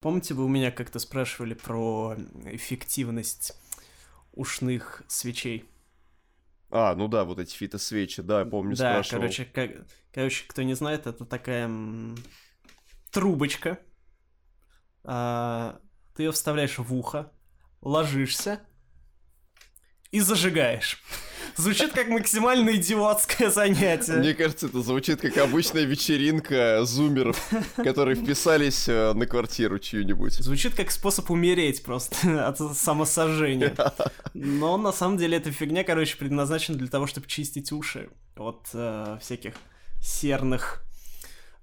Помните, вы у меня как-то спрашивали про эффективность ушных свечей? А, ну да, вот эти фитосвечи, да, я помню, да, спрашивал. короче, как, короче, кто не знает, это такая м, трубочка. А, ты ее вставляешь в ухо, ложишься и зажигаешь. Звучит как максимально идиотское занятие. Мне кажется, это звучит как обычная вечеринка зумеров, которые вписались э, на квартиру чью-нибудь. Звучит как способ умереть просто от самосожжения. Но на самом деле эта фигня, короче, предназначена для того, чтобы чистить уши от э, всяких серных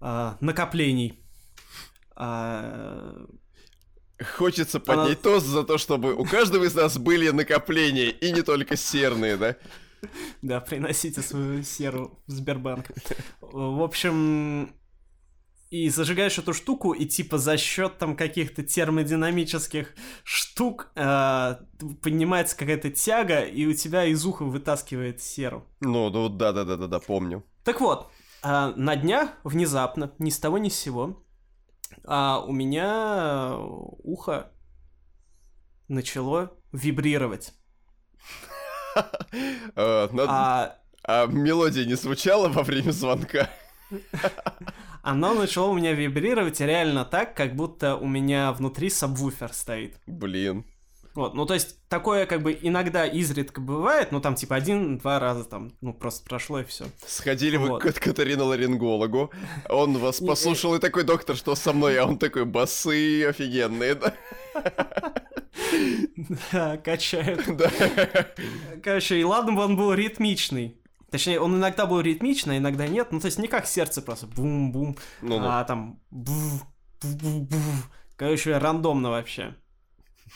э, накоплений. А, Хочется поднять тост за то, чтобы у каждого из нас были накопления, и не только серные, да? Да, приносите свою серу в Сбербанк. В общем, и зажигаешь эту штуку, и типа за счет там каких-то термодинамических штук э, поднимается какая-то тяга, и у тебя из уха вытаскивает серу. Ну, ну да, да, да, да, да, помню. Так вот, э, на днях внезапно, ни с того ни с сего, а у меня ухо начало вибрировать. А, А А мелодия не звучала во время звонка? оно начало у меня вибрировать реально так, как будто у меня внутри сабвуфер стоит. Блин. Вот, ну то есть такое как бы иногда изредка бывает, ну там типа один-два раза там, ну просто прошло и все. Сходили вы Вот. к Катариноларингологу, он вас послушал и такой, доктор, что со мной? А он такой, басы офигенные, да? Да, качают. Да. Короче, и ладно бы он был ритмичный. Точнее, он иногда был ритмичный, иногда нет. Ну, то есть не как сердце просто бум-бум, Ну-ну. а там був. Короче, рандомно вообще.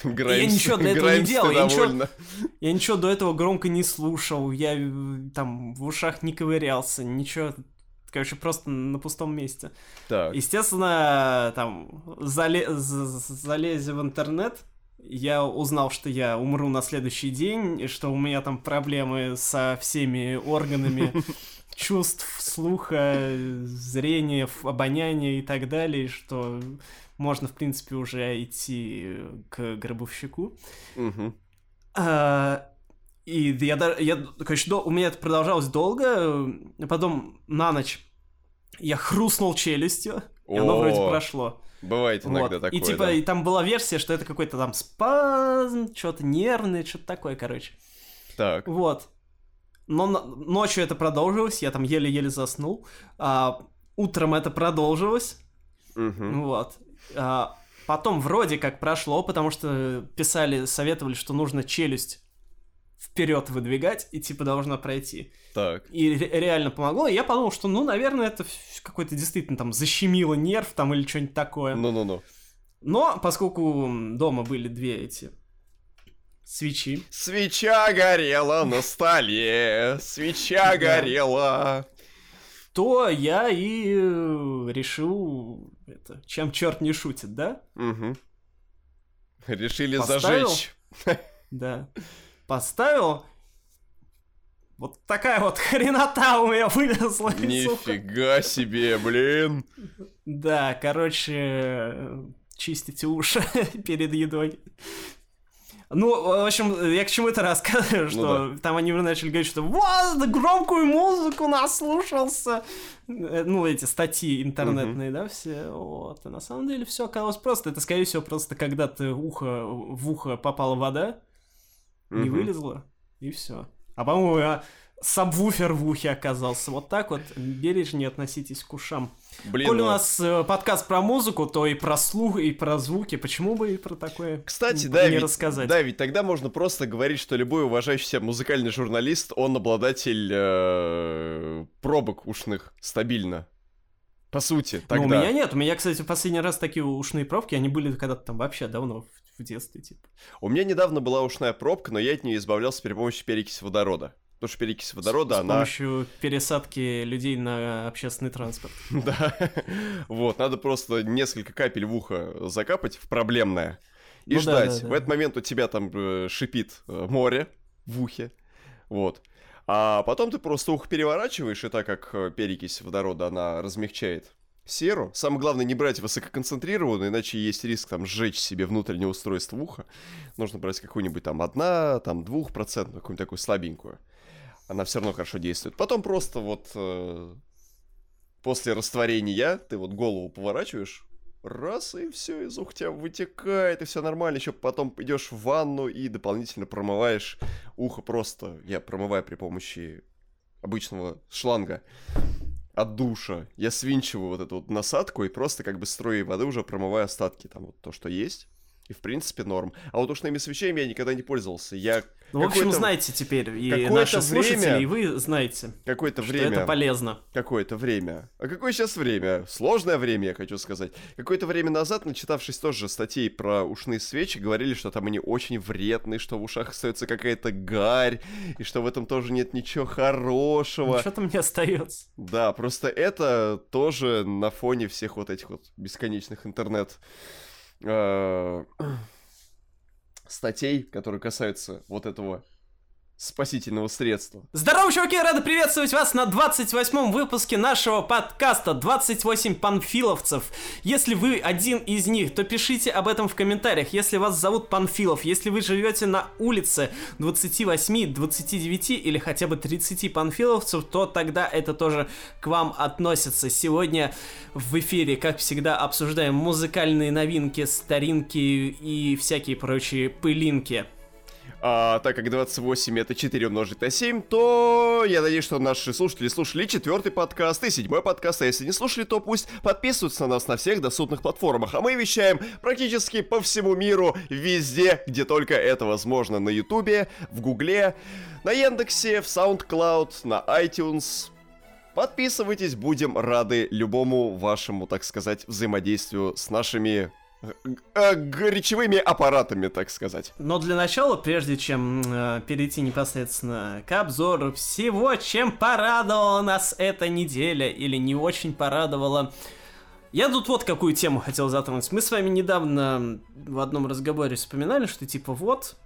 Граймс, ничего для этого не Граймс, ты делал, я ничего-. Я ничего до этого громко не слушал, я э, там в ушах не ковырялся, ничего. Короче, просто на пустом месте. Так, Естественно, там, зале- з- з- залезя в интернет, я узнал, что я умру на следующий день, и что у меня там проблемы со всеми органами чувств, слуха, зрения, обоняния и так далее, что можно, в принципе, уже идти к гробовщику. А, И я, да- я, короче, до- у меня это продолжалось долго, э, потом на ночь я хрустнул челюстью, и оно вроде прошло. Бывает иногда Вот. такое, и типа, да. и там была версия, что это какой-то там спазм, что-то нервное, что-то такое, короче. Так, Вот. Но ночью это продолжилось, я там еле-еле заснул. А, утром это продолжилось. мгм. Вот. А, потом вроде как прошло, потому что писали, советовали, что нужно челюсть вперед выдвигать, и типа должна пройти. так. И ре- реально помогло. И я подумал, что, ну, наверное, это какой-то действительно там защемило нерв там или что-нибудь такое. Ну-ну-ну. Но поскольку дома были две эти свечи, Свеча горела на столе, свеча горела. То я и э, решил, это, чем черт не шутит, да? Мгм. Решили Поставил? зажечь. Да. Поставил. Вот такая вот хренота у меня вылезла. Нифига себе, блин. Да, короче, э, чистите уши перед едой. Ну, в общем, я к чему это рассказываю, что там они начали говорить, что вот, да громкую музыку наслушался. Э, Ну, эти статьи интернетные, да, все. Вот. И на самом деле все оказалось просто. Это, скорее всего, просто когда ты ухо, в ухо попала вода, не Мгм. вылезла, и все. А по-моему, сабвуфер в ухе оказался. Вот так вот бережнее относитесь к ушам. Блин, Коль у ну, нас э, подкаст про музыку, то и про слух, и про звуки. Почему бы и про такое Кстати, да, не ведь, рассказать? да, ведь тогда можно просто говорить, что любой уважающий себя музыкальный журналист, он обладатель э, пробок ушных стабильно. По сути, Ну, тогда. у меня нет. У меня, кстати, в последний раз такие ушные пробки, они были когда-то там вообще давно, в, в детстве, типа. У меня недавно была ушная пробка, но я от нее избавлялся при помощи перекиси водорода. Потому что перекись водорода, с она... помощью пересадки людей на общественный транспорт. Да. Вот, надо просто несколько капель в ухо закапать в проблемное и Ну да, ждать. да, да. В этот момент у тебя там э, шипит э, море в ухе. Вот. А потом ты просто ухо переворачиваешь, и так как э, перекись водорода, она размягчает серу. Самое главное не брать высококонцентрированную, иначе есть риск там сжечь себе внутреннее устройство уха. Нужно брать какую-нибудь там одна, там двухпроцентную, какую-нибудь такую слабенькую. Она все равно хорошо действует. Потом просто вот э, после растворения ты вот голову поворачиваешь, раз, и все, из уха тебя вытекает, и все нормально. Еще потом идешь в ванну и дополнительно промываешь ухо просто. Я промываю при помощи обычного шланга от душа. Я свинчиваю вот эту вот насадку и просто как бы струей воды уже промываю остатки, там вот то, что есть. И в принципе норм. А вот ушными свечами я никогда не пользовался. Я ну, в общем, знаете теперь, и наши слушатели, время, и вы знаете, какое-то время, это полезно. Какое-то время. А какое сейчас время? Сложное время, я хочу сказать. Какое-то время назад, начитавшись тоже статей про ушные свечи, говорили, что там они очень вредные, что в ушах остается какая-то гарь, и что в этом тоже нет ничего хорошего. Что там не остается. Да, просто это тоже на фоне всех вот этих вот бесконечных интернет э, статей, которые касаются вот этого спасительного средства. Здорово, чуваки! Рады приветствовать вас на 28-м выпуске нашего подкаста «28 панфиловцев». Если вы один из них, то пишите об этом в комментариях. Если вас зовут Панфилов, если вы живете на улице 28, 29 или хотя бы 30 панфиловцев, то тогда это тоже к вам относится. Сегодня в эфире, как всегда, обсуждаем музыкальные новинки, старинки и всякие прочие пылинки. А, так как 28 это 4 умножить на 7, то я надеюсь, что наши слушатели слушали четвертый подкаст и седьмой подкаст, а если не слушали, то пусть подписываются на нас на всех доступных платформах. А мы вещаем практически по всему миру, везде, где только это возможно. На Ютубе, в Гугле, на Яндексе, в SoundCloud, на iTunes, Подписывайтесь, будем рады любому вашему, так сказать, взаимодействию с нашими речевыми аппаратами, так сказать. Но для начала, прежде чем э, перейти непосредственно к обзору всего, чем порадовала нас эта неделя или не очень порадовала, я тут вот какую тему хотел затронуть. Мы с вами недавно в одном разговоре вспоминали, что типа вот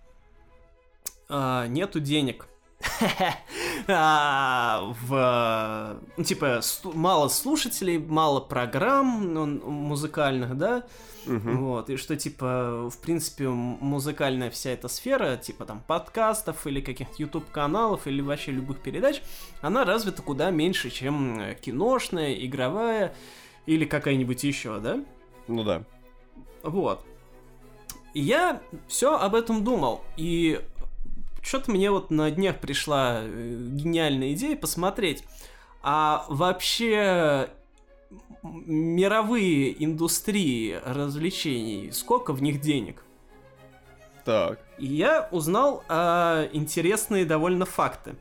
э, нету денег в, ну, типа, мало слушателей, мало программ ну, музыкальных, да, вот, и что, типа, в принципе, музыкальная вся эта сфера, типа, там, подкастов или каких-то YouTube-каналов или вообще любых передач, она развита куда меньше, чем киношная, игровая или какая-нибудь еще, да? Ну да. Вот. И я все об этом думал, и что-то мне вот на днях пришла э, гениальная идея посмотреть, а вообще мировые индустрии развлечений, сколько в них денег? Так. И я узнал э, интересные довольно факты.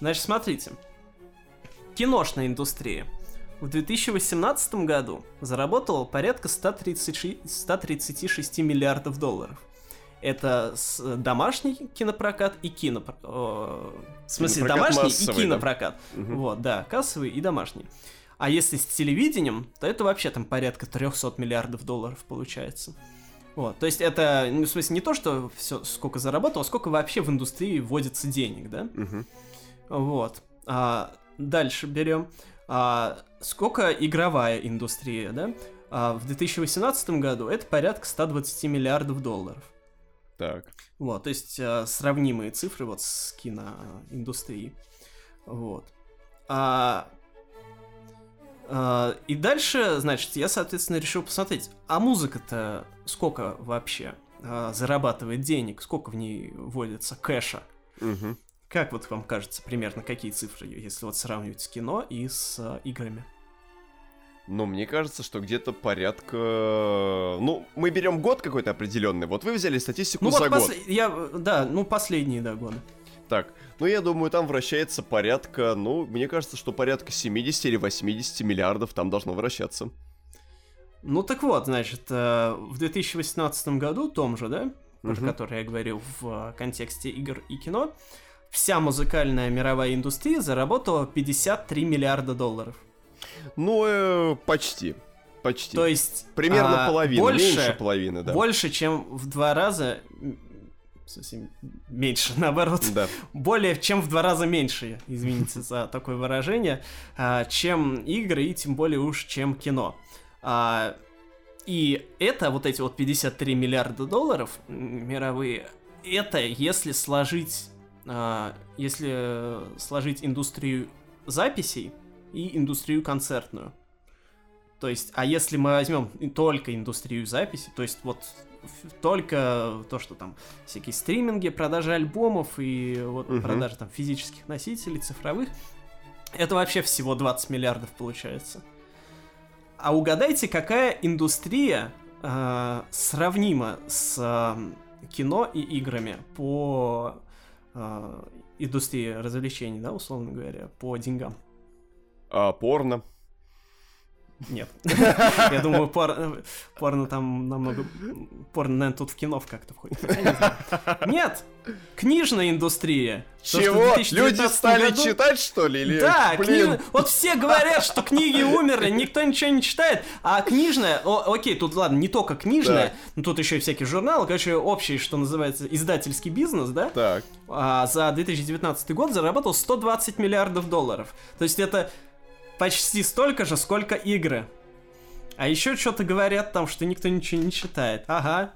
Значит, смотрите. Киношная индустрия в 2018 году заработала порядка 136, 136 миллиардов долларов это домашний кинопрокат и кинопрокат. В смысле, кинопрокат домашний массовый, и кинопрокат. Да? Угу. Вот, да, кассовый и домашний. А если с телевидением, то это вообще там порядка 300 миллиардов долларов получается. Вот, то есть это, ну, в смысле, не то, что все сколько заработало, а сколько вообще в индустрии вводится денег, да? Угу. Вот. А, дальше берем. А, сколько игровая индустрия, да? А, в 2018 году это порядка 120 миллиардов долларов. Так. Вот, то есть э, сравнимые цифры вот с киноиндустрией. Вот. А, а, и дальше, значит, я, соответственно, решил посмотреть, а музыка-то сколько вообще а, зарабатывает денег, сколько в ней вводится кэша? Угу. Как вот вам кажется примерно какие цифры, если вот сравнивать с кино и с а, играми? Но мне кажется, что где-то порядка... Ну, мы берем год какой-то определенный. Вот вы взяли статистику ну, за вот год. Пос... Я... Да, ну, последние, да, годы. Так, ну я думаю, там вращается порядка, ну, мне кажется, что порядка 70 или 80 миллиардов там должно вращаться. Ну так вот, значит, э, в 2018 году, том же, да, про угу. который я говорил в контексте игр и кино, вся музыкальная мировая индустрия заработала 53 миллиарда долларов. Ну, э, почти. Почти. То есть... Примерно а, половина, больше, меньше половины, да. Больше, чем в два раза совсем меньше, наоборот, Да. более чем в два раза меньше, извините за такое выражение, а, чем игры и тем более уж чем кино. А, И это, вот эти вот 53 миллиарда долларов мировые, это если сложить, а, если сложить индустрию записей и индустрию концертную. То есть, а если мы возьмем только индустрию записи, то есть вот только то, что там всякие стриминги, продажи альбомов и вот Мгм. продажи там физических носителей, цифровых, это вообще всего 20 миллиардов получается. А угадайте, какая индустрия э, сравнима с э, кино и играми по э, индустрии развлечений, да, условно говоря, по деньгам? А, порно. Нет. Я думаю, пор- порно там намного... Порно, наверное, тут в кино как-то входит. Нет! Книжная индустрия. Чего? 2019 Люди стали читать, что ли? Или... Да, кни- вот все говорят, что книги умерли, никто ничего не читает, а книжная, о, окей, тут ладно, не только книжная, но тут еще и всякие журналы, короче, общий, что называется, издательский бизнес, да, Так. а, за 2019 год заработал 120 миллиардов долларов. То есть это почти столько же, сколько игры. А еще что-то говорят там, что никто ничего не читает. Ага.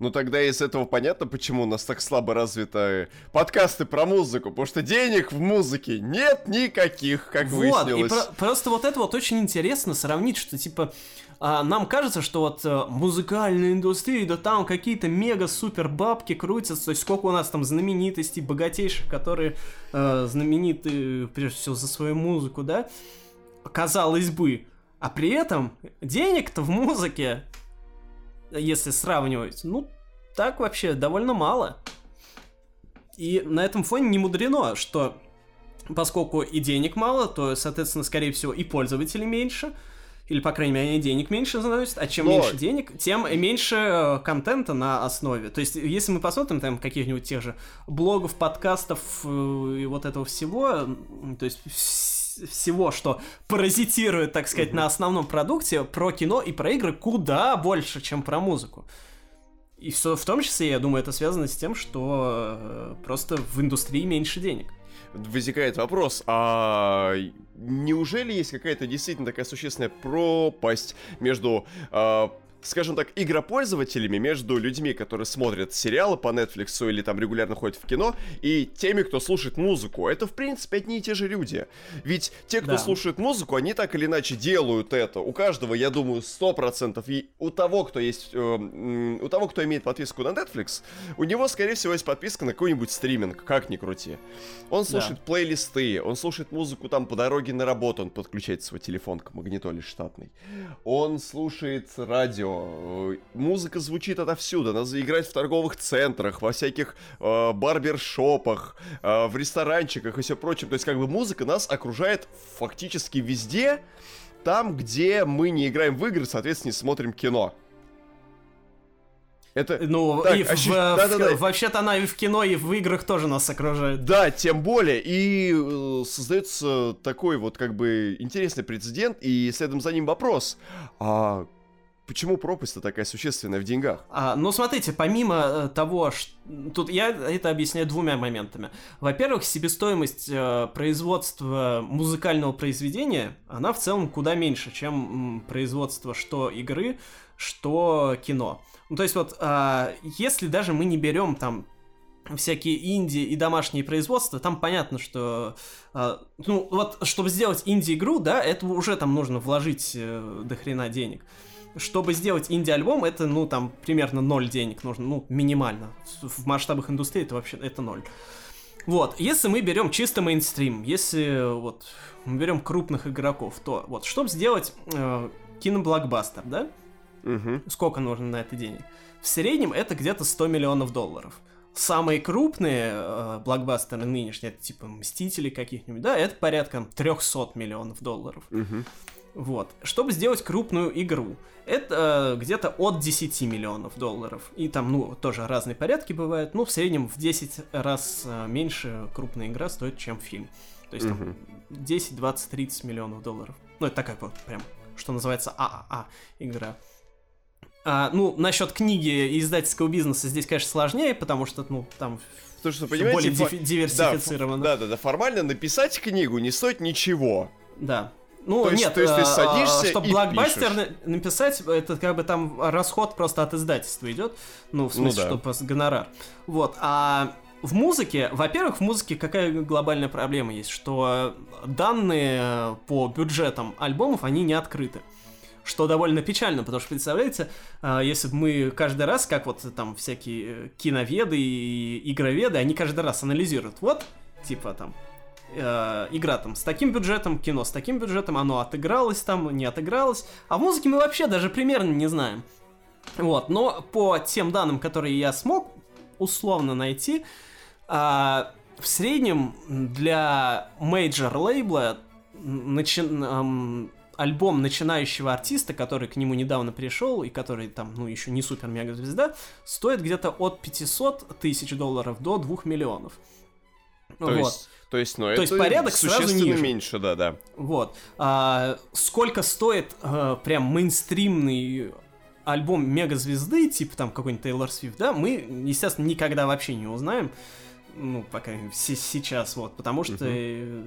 Ну тогда из этого понятно, почему у нас так слабо развиты подкасты про музыку, потому что денег в музыке нет никаких, как Вот, и выяснилось. про- просто вот это вот очень интересно сравнить, что типа а, нам кажется, что вот э, музыкальная индустрия, да там какие-то мега-супер бабки крутятся, то есть сколько у нас там знаменитостей, богатейших, которые э, знамениты прежде всего за свою музыку, да, казалось бы. А при этом денег-то в музыке, если сравнивать, ну, так вообще довольно мало. И на этом фоне не мудрено, что поскольку и денег мало, то, соответственно, скорее всего, и пользователей меньше, или, по крайней мере, денег меньше заносят, а чем Но- меньше денег, тем меньше э, контента на основе. То есть, если мы посмотрим там каких-нибудь тех же блогов, подкастов э, и вот этого всего, то есть вс- всего, что паразитирует, так сказать, на основном продукте, про кино и про игры куда больше, чем про музыку. И все, в том числе, я думаю, это связано с тем, что э, просто в индустрии меньше денег. Возникает вопрос, а неужели есть какая-то действительно такая существенная пропасть между, а, скажем так, игропользователями, между людьми, которые смотрят сериалы по Netflix или там регулярно ходят в кино, и теми, кто слушает музыку? Это, в принципе, одни и те же люди. Ведь те, кто Да. слушает музыку, они так или иначе делают это. У каждого, я думаю, 100%. И у того, кто есть, э, у того, кто имеет подписку на Netflix, у него, скорее всего, есть подписка на какой-нибудь стриминг, как ни крути. Он слушает плейлисты, он слушает музыку там по дороге на работу, он подключает свой телефон к магнитоле штатной. Он слушает радио, э, музыка звучит отовсюду, она играет в торговых центрах, во всяких э, барбершопах, э, в ресторанчиках и все прочее. То есть как бы музыка нас окружает фактически везде, там, где мы не играем в игры, соответственно, не смотрим кино. Это... Ну, Так, и в- ощущ- в- да-да-да. вообще-то она и в кино, и в играх тоже нас окружает. Да, тем более. И э, создается такой вот как бы интересный прецедент, и следом за ним вопрос. А почему пропасть-то такая существенная в деньгах? А, ну, смотрите, помимо э, того, ш- тут я это объясняю двумя моментами. Во-первых, себестоимость э, производства музыкального произведения, она в целом куда меньше, чем производство что игры, что кино. Ну, то есть вот, а, если даже мы не берем там всякие инди и домашние производства, там понятно, что, а, ну, вот, чтобы сделать инди-игру, да, это уже там нужно вложить э, до хрена денег. Чтобы сделать инди-альбом, это, ну, там, примерно ноль денег нужно, ну, минимально. В масштабах индустрии это вообще, это ноль. Вот, если мы берем чисто мейнстрим, если вот мы берем крупных игроков, то вот, чтобы сделать э, киноблокбастер, да, Угу. сколько нужно на это денег? В среднем это где-то 100 миллионов долларов. Самые крупные э, блокбастеры нынешние, это типа Мстители каких-нибудь, да, это порядка 300 миллионов долларов. Угу. Вот. Чтобы сделать крупную игру, это э, где-то от 10 миллионов долларов. И там, ну, тоже разные порядки бывают. Ну, в среднем в 10 раз э, меньше крупная игра стоит, чем фильм. То есть там 10, 20, 30 миллионов долларов. Ну, это такая вот прям, что называется ААА игра. А, ну, насчет книги и издательского бизнеса здесь, конечно, сложнее, потому что, ну, там Потому что, понимаете, более дифи- диверсифицировано. Да, да, да, формально написать книгу не стоит ничего. Да. Ну, То есть- нет, то есть ты садишься чтобы и блокбастер пишешь. на- написать, это как бы там расход просто от издательства идет. Ну, в смысле, да. что гонорар. Вот. А в музыке, во-первых, в музыке какая глобальная проблема есть, что данные по бюджетам альбомов, они не открыты. Что довольно печально, потому что, представляете, а, если бы мы каждый раз, как вот там всякие э, киноведы и игроведы, они каждый раз анализируют. Вот, типа там, э, игра там с таким бюджетом, кино с таким бюджетом, оно отыгралось там, не отыгралось. А в музыке мы вообще даже примерно не знаем. Вот, но по тем данным, которые я смог условно найти, а, в среднем для major лейбла начи- ам, альбом начинающего артиста, который к нему недавно пришел и который там, ну, еще не супер мега звезда, стоит где-то от 500 тысяч долларов до 2 миллионов. То вот. есть, то есть, ну, То это есть порядок сразу существенно ниже. меньше, да, да. Вот. А, сколько стоит э, прям мейнстримный альбом мегазвезды, типа там какой-нибудь Тейлор Свифт, да, мы, естественно, никогда вообще не узнаем. Ну, пока се- сейчас, вот, потому что э,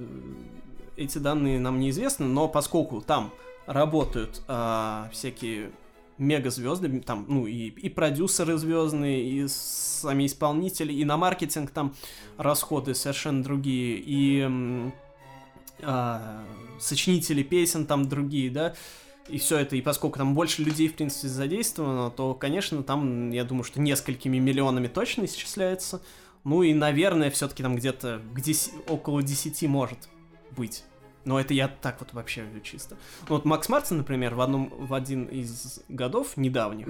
эти данные нам неизвестны, но поскольку там работают а, всякие мегазвезды, там, ну, и, и продюсеры звездные, и сами исполнители, и на маркетинг там расходы совершенно другие, и а, сочинители песен там другие, да, и все это, и поскольку там больше людей, в принципе, задействовано, то, конечно, там, я думаю, что несколькими миллионами точно исчисляется. Ну и, наверное, все-таки там где-то деси- около 10 может быть. Но это я так вот вообще чисто. Ну вот Макс Мартин, например, в, одном, в один из годов недавних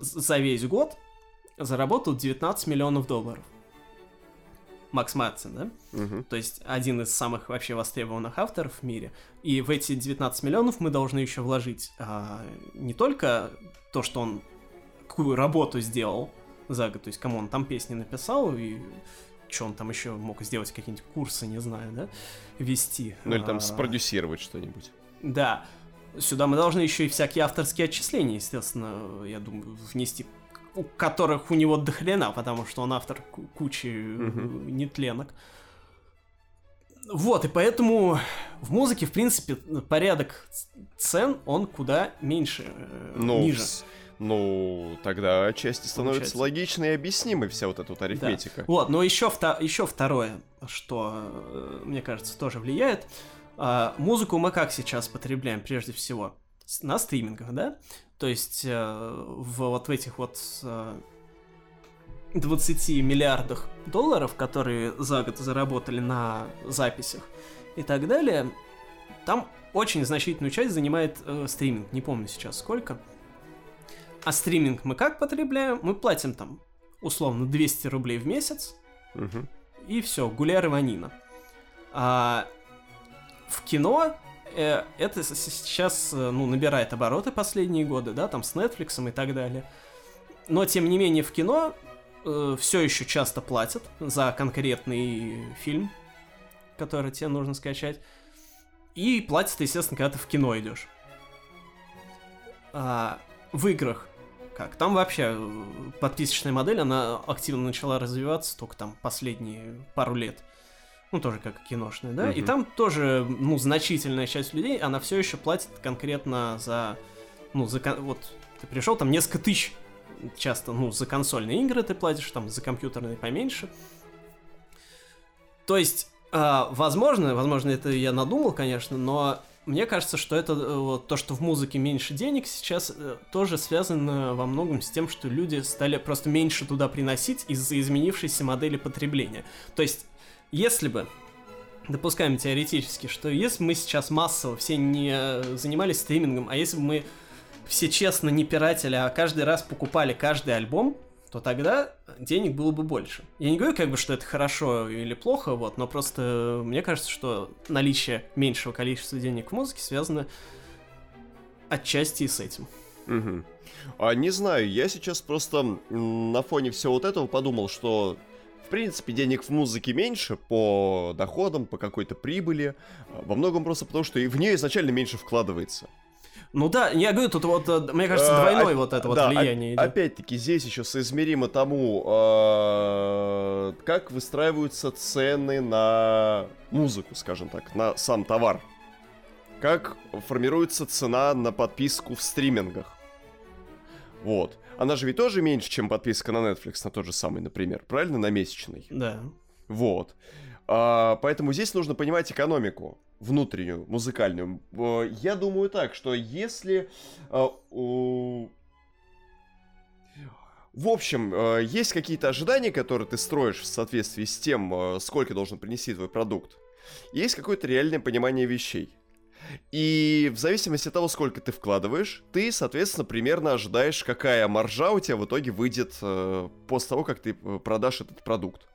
з- за весь год заработал 19 миллионов долларов. Макс Мартин, да? Мгм. То есть один из самых вообще востребованных авторов в мире. И в эти 19 миллионов мы должны еще вложить а, не только то, что он какую работу сделал за год, то есть кому он там песни написал и что он там еще мог сделать, какие-нибудь курсы, не знаю, да, вести. Ну или там А, спродюсировать что-нибудь. да. Сюда мы должны еще и всякие авторские отчисления, естественно, я думаю, внести, у которых у него дохрена, потому что он автор ку- кучи Мгм. нетленок. Вот, и поэтому в музыке, в принципе, порядок цен, он куда меньше, э, Ну, ниже. Ну, тогда отчасти становится Получается. логичной и объяснимой вся вот эта вот арифметика. Вот, но еще, еще второе, что, э, мне кажется, тоже влияет. А, музыку мы как сейчас потребляем, прежде всего? На стримингах, да? То есть э, в вот в этих вот э, 20 миллиардах долларов, которые за год заработали на записях и так далее, там очень значительную часть занимает э, стриминг. Не помню сейчас сколько. А стриминг мы как потребляем? Мы платим там условно 200 рублей в месяц, Мгм. и все, гуляй рванина. А в кино э, это сейчас э, ну, набирает обороты последние годы, да, там с Netflix и так далее. Но тем не менее в кино все еще часто платят за конкретный фильм, который тебе нужно скачать. И платят, естественно, когда ты в кино идешь. А, в играх как? Там вообще э, подписочная модель, она активно начала развиваться только там последние пару лет. Ну, тоже как киношная, да? И Мгм. там тоже, ну, значительная часть людей, она все еще платит конкретно за, ну, за, вот, ты пришел, там несколько тысяч часто, ну, за консольные игры ты платишь, там, за компьютерные поменьше. То есть, а, возможно, возможно, это я надумал, конечно, но мне кажется, что это э, вот, то, что в музыке меньше денег сейчас, э, тоже связано во многом с тем, что люди стали просто меньше туда приносить из-за изменившейся модели потребления. То есть, если бы допускаем теоретически, что если бы мы сейчас массово все не э, занимались стримингом, а если бы мы все честно не пиратели, а каждый раз покупали каждый альбом, то тогда денег было бы больше. Я не говорю, как бы, что это хорошо или плохо, вот, но просто мне кажется, что наличие меньшего количества денег в музыке связано отчасти и с этим. Мгм. А, не знаю, я сейчас просто на фоне всего вот этого подумал, что в принципе денег в музыке меньше по доходам, по какой-то прибыли. а, Во многом просто потому, что и в нее изначально меньше вкладывается. Ну да, я говорю, тут вот, э, мне кажется, А, двойное оп- вот это вот да, влияние оп- идет. Опять-таки, здесь еще соизмеримо тому, э, как выстраиваются цены на музыку, скажем так, на сам товар. Как формируется цена на подписку в стримингах. Вот. Она же ведь тоже меньше, чем подписка на Netflix, на тот же самый, например. Правильно? На месячный. Да. Вот. А, поэтому здесь нужно понимать экономику внутреннюю, музыкальную. Э, Я думаю так, что если... э, В общем, э, есть какие-то ожидания, которые ты строишь в соответствии с тем, сколько должен принести твой продукт. Есть какое-то реальное понимание вещей. И в зависимости от того, сколько ты вкладываешь, ты, соответственно, примерно ожидаешь, какая маржа у тебя в итоге выйдет после того, как ты продашь этот продукт.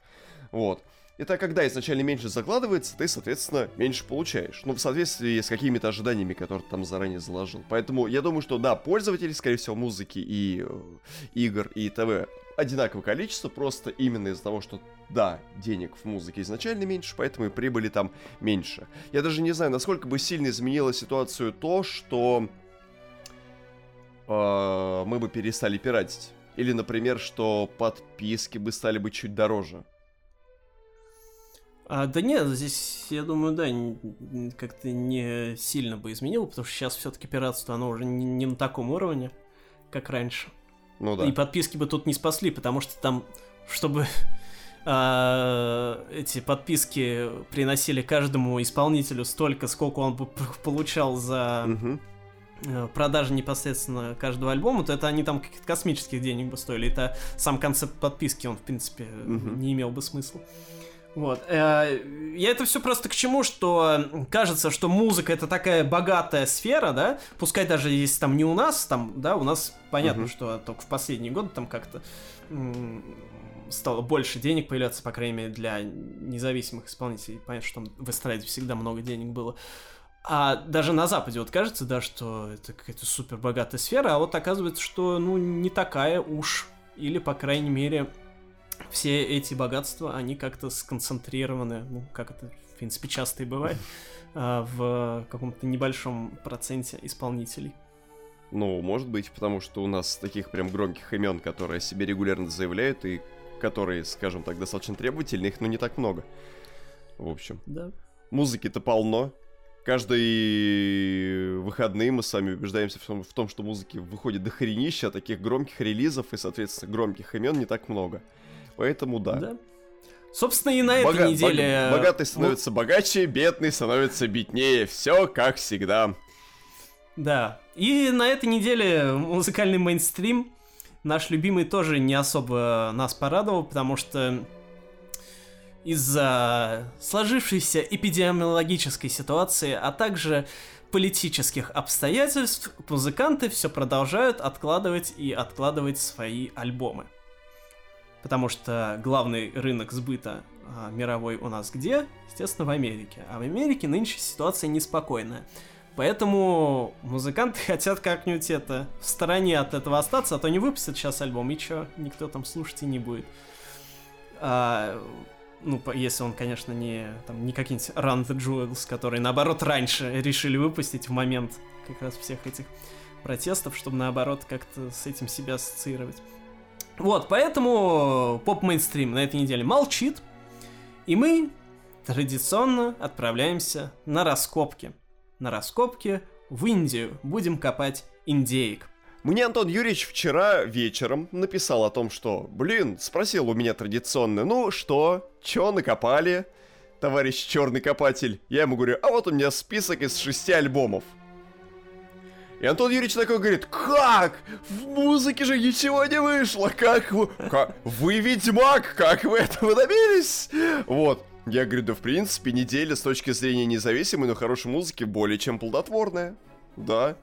Вот. Это когда изначально меньше закладывается, ты, соответственно, меньше получаешь. Ну, в соответствии с какими-то ожиданиями, которые ты там заранее заложил. Поэтому я думаю, что да, пользователи, скорее всего, музыки и э, игр и ТВ одинаковое количество, просто именно из-за того, что да, денег в музыке изначально меньше, поэтому и прибыли там меньше. Я даже не знаю, насколько бы сильно изменило ситуацию то, что э, мы бы перестали пиратить. Или, например, что подписки бы стали бы чуть дороже. А, да нет, здесь, я думаю, да, как-то не сильно бы изменило, потому что сейчас все-таки пиратство, оно уже не, не на таком уровне, как раньше. Ну да. И подписки бы тут не спасли, потому что там, чтобы а, эти подписки приносили каждому исполнителю столько, сколько он бы получал за э, продажи непосредственно каждого альбома, то это они там каких-то космических денег бы стоили. Это сам концепт подписки, он, в принципе, Мгм. не имел бы смысла. Вот. э, Я это все просто к чему, что кажется, что музыка это такая богатая сфера, да, пускай даже если там не у нас, там, да, у нас понятно, что только в последние годы там как-то стало больше денег появляться, по крайней мере, для независимых исполнителей. Понятно, что там в эстраде всегда много денег было. А даже на Западе вот кажется, да, что это какая-то супер богатая сфера, а вот оказывается, что, ну, не такая уж. Или, по крайней мере, все эти богатства, они как-то сконцентрированы, ну, как это, в принципе, часто и бывает, а, в каком-то небольшом проценте исполнителей. Ну, может быть, потому что у нас таких прям громких имен, которые о себе регулярно заявляют и которые, скажем так, достаточно требовательны, их ну не так много. В общем, Да. музыки-то полно. Каждые выходные мы с вами убеждаемся в том, в том, что музыки выходит до хренища, а таких громких релизов и, соответственно, громких имен не так много. Поэтому да. Да. Собственно, и на этой Бога- неделе... э, бог- Богатый становится богаче, бедный становится беднее. Все как всегда. Да. И на этой неделе музыкальный мейнстрим, наш любимый, тоже не особо нас порадовал, потому что из-за сложившейся эпидемиологической ситуации, а также политических обстоятельств, музыканты все продолжают откладывать и откладывать свои альбомы. Потому что главный рынок сбыта а, мировой у нас где? Естественно, в Америке. А в Америке нынче ситуация неспокойная. Поэтому музыканты хотят как-нибудь это в стороне от этого остаться, а то не выпустят сейчас альбом, и чё, никто там слушать и не будет. А, ну, если он, конечно, не, там, не какие-нибудь Run the Jewels, которые, наоборот, раньше решили выпустить в момент как раз всех этих протестов, чтобы, наоборот, как-то с этим себя ассоциировать. Вот, поэтому поп-мейнстрим на этой неделе молчит, и мы традиционно отправляемся на раскопки. На раскопки в Индию. Будем копать индеек. Мне Антон Юрьевич вчера вечером написал о том, что, блин, спросил у меня традиционно, ну что, чё накопали, товарищ черный копатель? Я ему говорю, а вот у меня список из шести альбомов. И Антон Юрьевич такой говорит, как? В музыке же ничего не вышло, как вы... Как? Вы ведьмак, как вы этого добились? Вот. Я говорю, да в принципе, неделя с точки зрения независимой, но хорошей музыки более чем плодотворная. Да.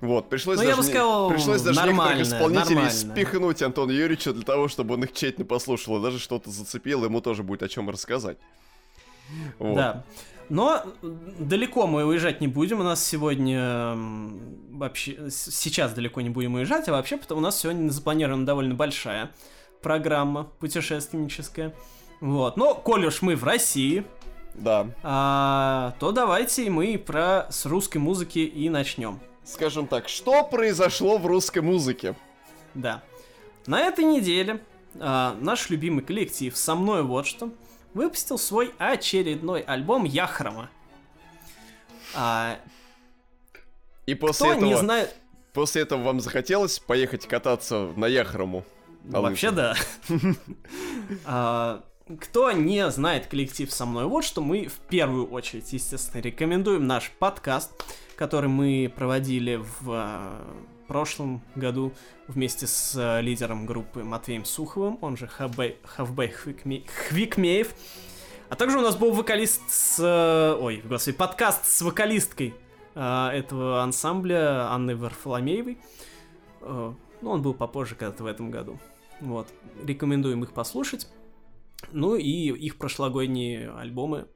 Вот, пришлось Ну, я даже, бы не- сказал, пришлось даже некоторых исполнителей нормальная. спихнуть Антона Юрьевича для того, чтобы он их тщательно послушал и даже что-то зацепил, ему тоже будет о чем рассказать. Вот. Да. Но далеко мы уезжать не будем. У нас сегодня вообще сейчас далеко не будем уезжать, а вообще потому у нас сегодня запланирована довольно большая программа путешественническая. Вот. Но, коль уж мы в России, Да. а, то давайте мы про с русской музыки и начнем. скажем так, что произошло в русской музыке? Да. На этой неделе э, наш любимый коллектив «Со мной вот что» выпустил свой очередной альбом «Яхрома». А, И после кто этого, не знает... после этого вам захотелось поехать кататься на Яхрому? Ну, Вообще да. А, Кто не знает коллектив со мной, вот что мы в первую очередь, естественно, рекомендуем наш подкаст, который мы проводили в а, прошлом году вместе с а, лидером группы Матвеем Суховым, он же Хвикме- Хвикмеев. А также у нас был вокалист с... э, Ой, господи, подкаст с вокалисткой а, этого ансамбля Анной Варфоломеевой. Э, Ну, он был попозже когда-то в этом году. Вот. Рекомендуем их послушать. Ну и их прошлогодние альбомы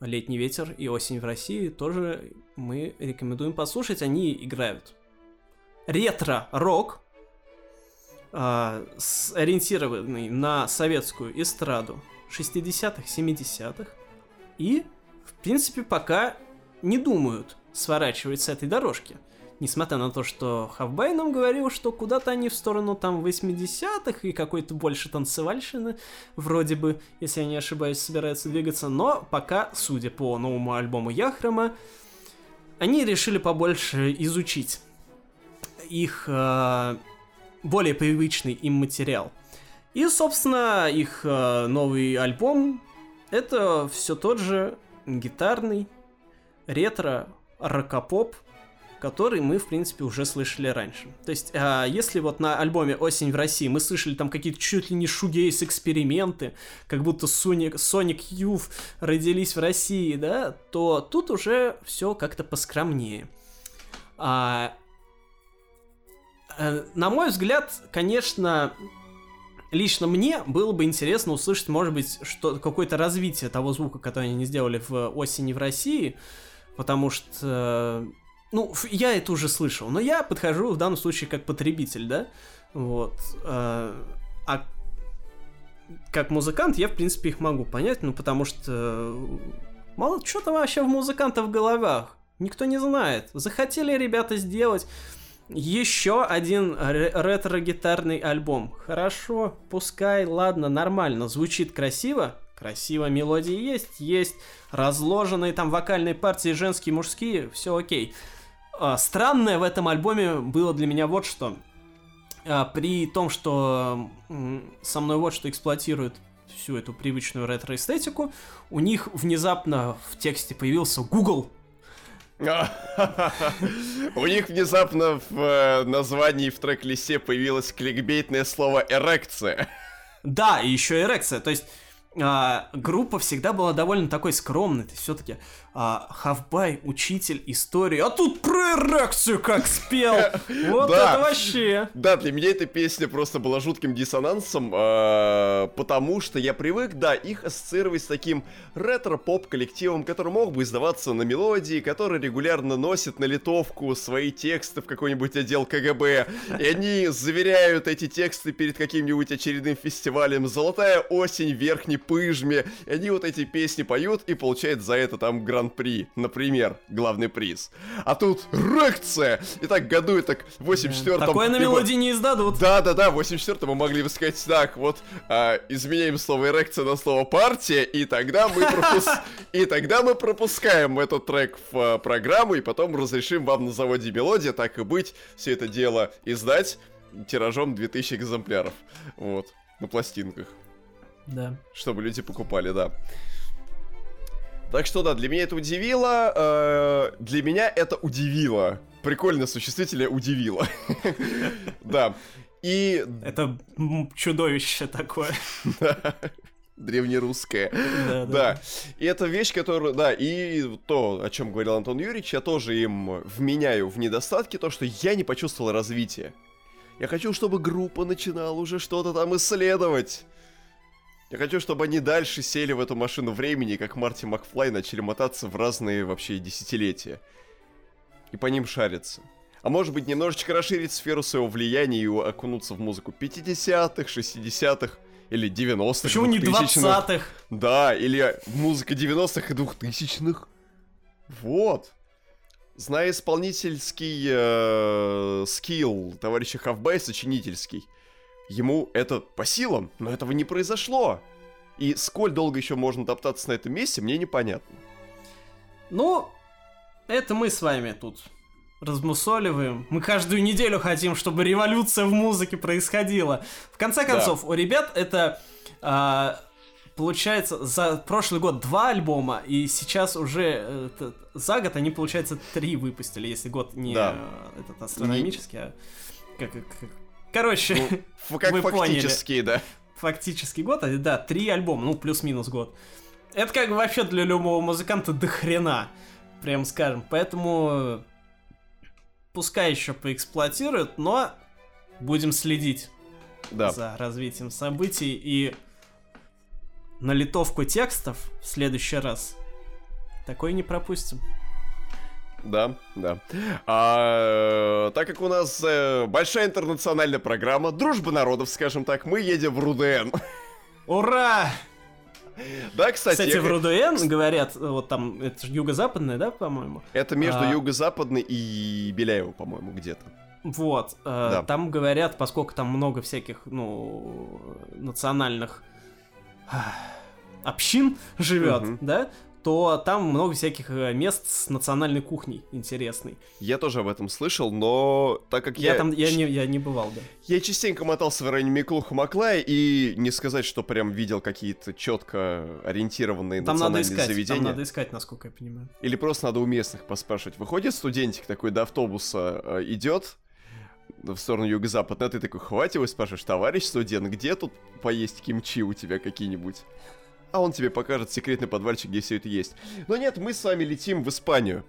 «Летний ветер» и «Осень в России» тоже мы рекомендуем послушать. Они играют ретро-рок, с- ориентированный на советскую эстраду 60-х, 70-х. И, в принципе, пока не думают сворачивать с этой дорожки. Несмотря на то, что Хавбай нам говорил, что куда-то они в сторону там 80-х и какой-то больше танцевальщины, вроде бы, если я не ошибаюсь, собираются двигаться, но пока, судя по новому альбому Яхрама, они решили побольше изучить их э, более привычный им материал. И, собственно, их э, новый альбом это все тот же гитарный ретро рокопоп, который мы, в принципе, уже слышали раньше. То есть, а, если вот на альбоме «Осень в России» мы слышали там какие-то чуть ли не шугейс эксперименты, как будто Sonic, Sonic Youth родились в России, да, то тут уже все как-то поскромнее. А, э, на мой взгляд, конечно, лично мне было бы интересно услышать, может быть, что какое-то развитие того звука, который они сделали в осени в России, потому что, ну, ф- я это уже слышал, но я подхожу в данном случае как потребитель, да, вот, э, а как музыкант я, в принципе, их могу понять, ну, потому что мало что там вообще в музыкантов в головах, никто не знает. Захотели ребята сделать еще один ре- ретро-гитарный альбом. Хорошо, пускай, ладно, нормально, звучит красиво. Красиво, мелодии есть, есть разложенные там вокальные партии женские, мужские, все окей. А, Странное в этом альбоме было для меня вот что. А, При том, что со мной вот что эксплуатирует всю эту привычную ретро-эстетику, у них внезапно в тексте появился Google. У них внезапно в э, названии в трек-листе появилось кликбейтное слово «эрекция». Да, и еще эрекция. То есть а, группа всегда была довольно такой скромной. Все-таки а, Хавбай, учитель истории. А тут про эрекцию как спел. Вот это вообще. Да, для меня эта песня просто была жутким диссонансом, э, потому что я привык, да, их ассоциировать с таким ретро-поп-коллективом, который мог бы издаваться на мелодии, который регулярно носит на литовку свои тексты в какой-нибудь отдел КГБ, и они заверяют эти тексты перед каким-нибудь очередным фестивалем «Золотая осень в Верхней Пыжме», они вот эти песни поют и получают за это там гран-при, например, главный приз. А тут «Рекция!» И так году, и так в 84-м... Такое на мелодии не издадут. да, да, да, в 84 мы могли бы сказать так, вот, а, изменяем слово эрекция на слово партия, и тогда мы пропус- и тогда мы пропускаем этот трек в а, программу, и потом разрешим вам на заводе мелодия, так и быть, все это дело издать тиражом 2000 экземпляров, вот, на пластинках, Да. чтобы люди покупали, да. Так что да, для меня это удивило, э, для меня это удивило. Прикольно существительное удивило. Да. И Это чудовище такое. древнерусское. Да, Да. И это вещь, которую, да, и то, о чем говорил Антон Юрьевич, я тоже им вменяю в недостатки, то, что я не почувствовал развития. Я хочу, чтобы группа начинала уже что-то там исследовать. Я хочу, чтобы они дальше сели в эту машину времени, как Марти Макфлай, начали мотаться в разные вообще десятилетия. И по ним шариться. А может быть, немножечко расширить сферу своего влияния и окунуться в музыку 50-х, 60-х или 90-х. Почему не 2000-х. 20-х? Да, или музыка 90-х и 2000-х. Вот. зная исполнительский э, скилл товарища Хавбай, сочинительский, ему это по силам, но этого не произошло. И сколь долго еще можно топтаться на этом месте, мне непонятно. Ну, это мы с вами тут размусоливаем. Мы каждую неделю хотим, чтобы революция в музыке происходила. В конце концов, да. у ребят это а, получается за прошлый год два альбома, и сейчас уже это, за год они, получается, три выпустили, если год не да. этот астрономический, не... а как, как, короче, ну, как вы фактически, поняли. да. Фактический год, а, да, три альбома, ну плюс-минус год. Это как бы вообще для любого музыканта до хрена, прям скажем. Поэтому пускай еще поэксплуатируют, но будем следить да. за развитием событий и на литовку текстов в следующий раз такой не пропустим. Да, да. А, так как у нас э, большая интернациональная программа, дружба народов, скажем так, мы едем в Руден. Ура! Да, кстати. Кстати, в РУДН говорят, вот там, это же юго-западное, да, по-моему? Это между а... юго-западной и Беляево, по-моему, где-то. Вот, э, да. там говорят, поскольку там много всяких, ну, национальных общин живет, угу. да, то там много всяких э, мест с национальной кухней интересной. Я тоже об этом слышал, но так как я... Я там, я не, я не бывал, да. Я частенько мотался в районе Миклуха Маклая, и не сказать, что прям видел какие-то четко ориентированные там национальные надо искать, заведения. Там надо искать, насколько я понимаю. Или просто надо у местных поспрашивать. Выходит студентик такой до автобуса э, идет, в сторону юго-запада, а ты такой хватит его спрашиваешь, товарищ студент, где тут поесть кимчи у тебя какие-нибудь? А он тебе покажет секретный подвальчик, где все это есть. Но нет, мы с вами летим в Испанию.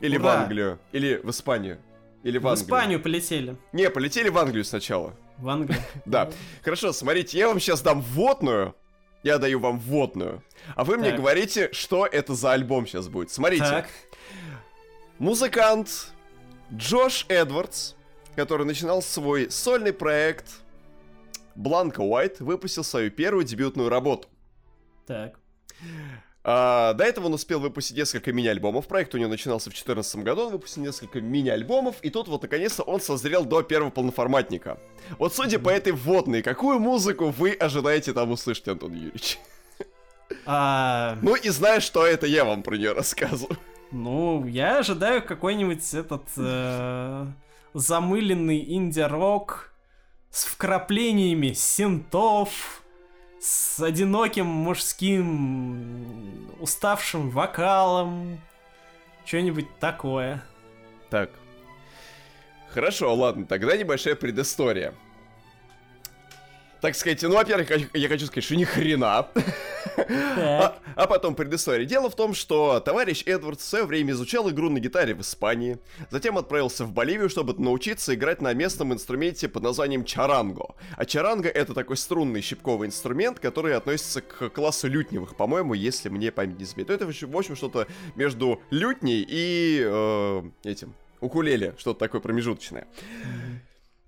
Или Ура! в Англию. Или в Испанию. Или в, в Англию. Испанию полетели. Не, полетели в Англию сначала. В Англию? Да. Хорошо, смотрите, я вам сейчас дам вводную. Я даю вам вводную. А вы мне говорите, что это за альбом сейчас будет. Смотрите. Музыкант Джош Эдвардс, который начинал свой сольный проект Бланка Уайт, выпустил свою первую дебютную работу. Так. А, до этого он успел выпустить несколько мини-альбомов. Проект у него начинался в 2014 году, он выпустил несколько мини-альбомов, и тут вот наконец-то он созрел до первого полноформатника. Вот судя по этой вводной, какую музыку вы ожидаете там услышать, Антон Юрьевич? А... Ну и знаешь, что это я вам про нее рассказываю. Ну, я ожидаю какой-нибудь этот э, замыленный инди-рок с вкраплениями синтов, с одиноким мужским уставшим вокалом. Что-нибудь такое. Так. Хорошо, ладно, тогда небольшая предыстория так сказать, ну, во-первых, я хочу сказать, что ни хрена. А, а потом предыстория. Дело в том, что товарищ Эдвард в свое время изучал игру на гитаре в Испании, затем отправился в Боливию, чтобы научиться играть на местном инструменте под названием чаранго. А чаранго это такой струнный щипковый инструмент, который относится к классу лютневых, по-моему, если мне память не изменяет. Это, в общем, что-то между лютней и э, этим укулеле, что-то такое промежуточное.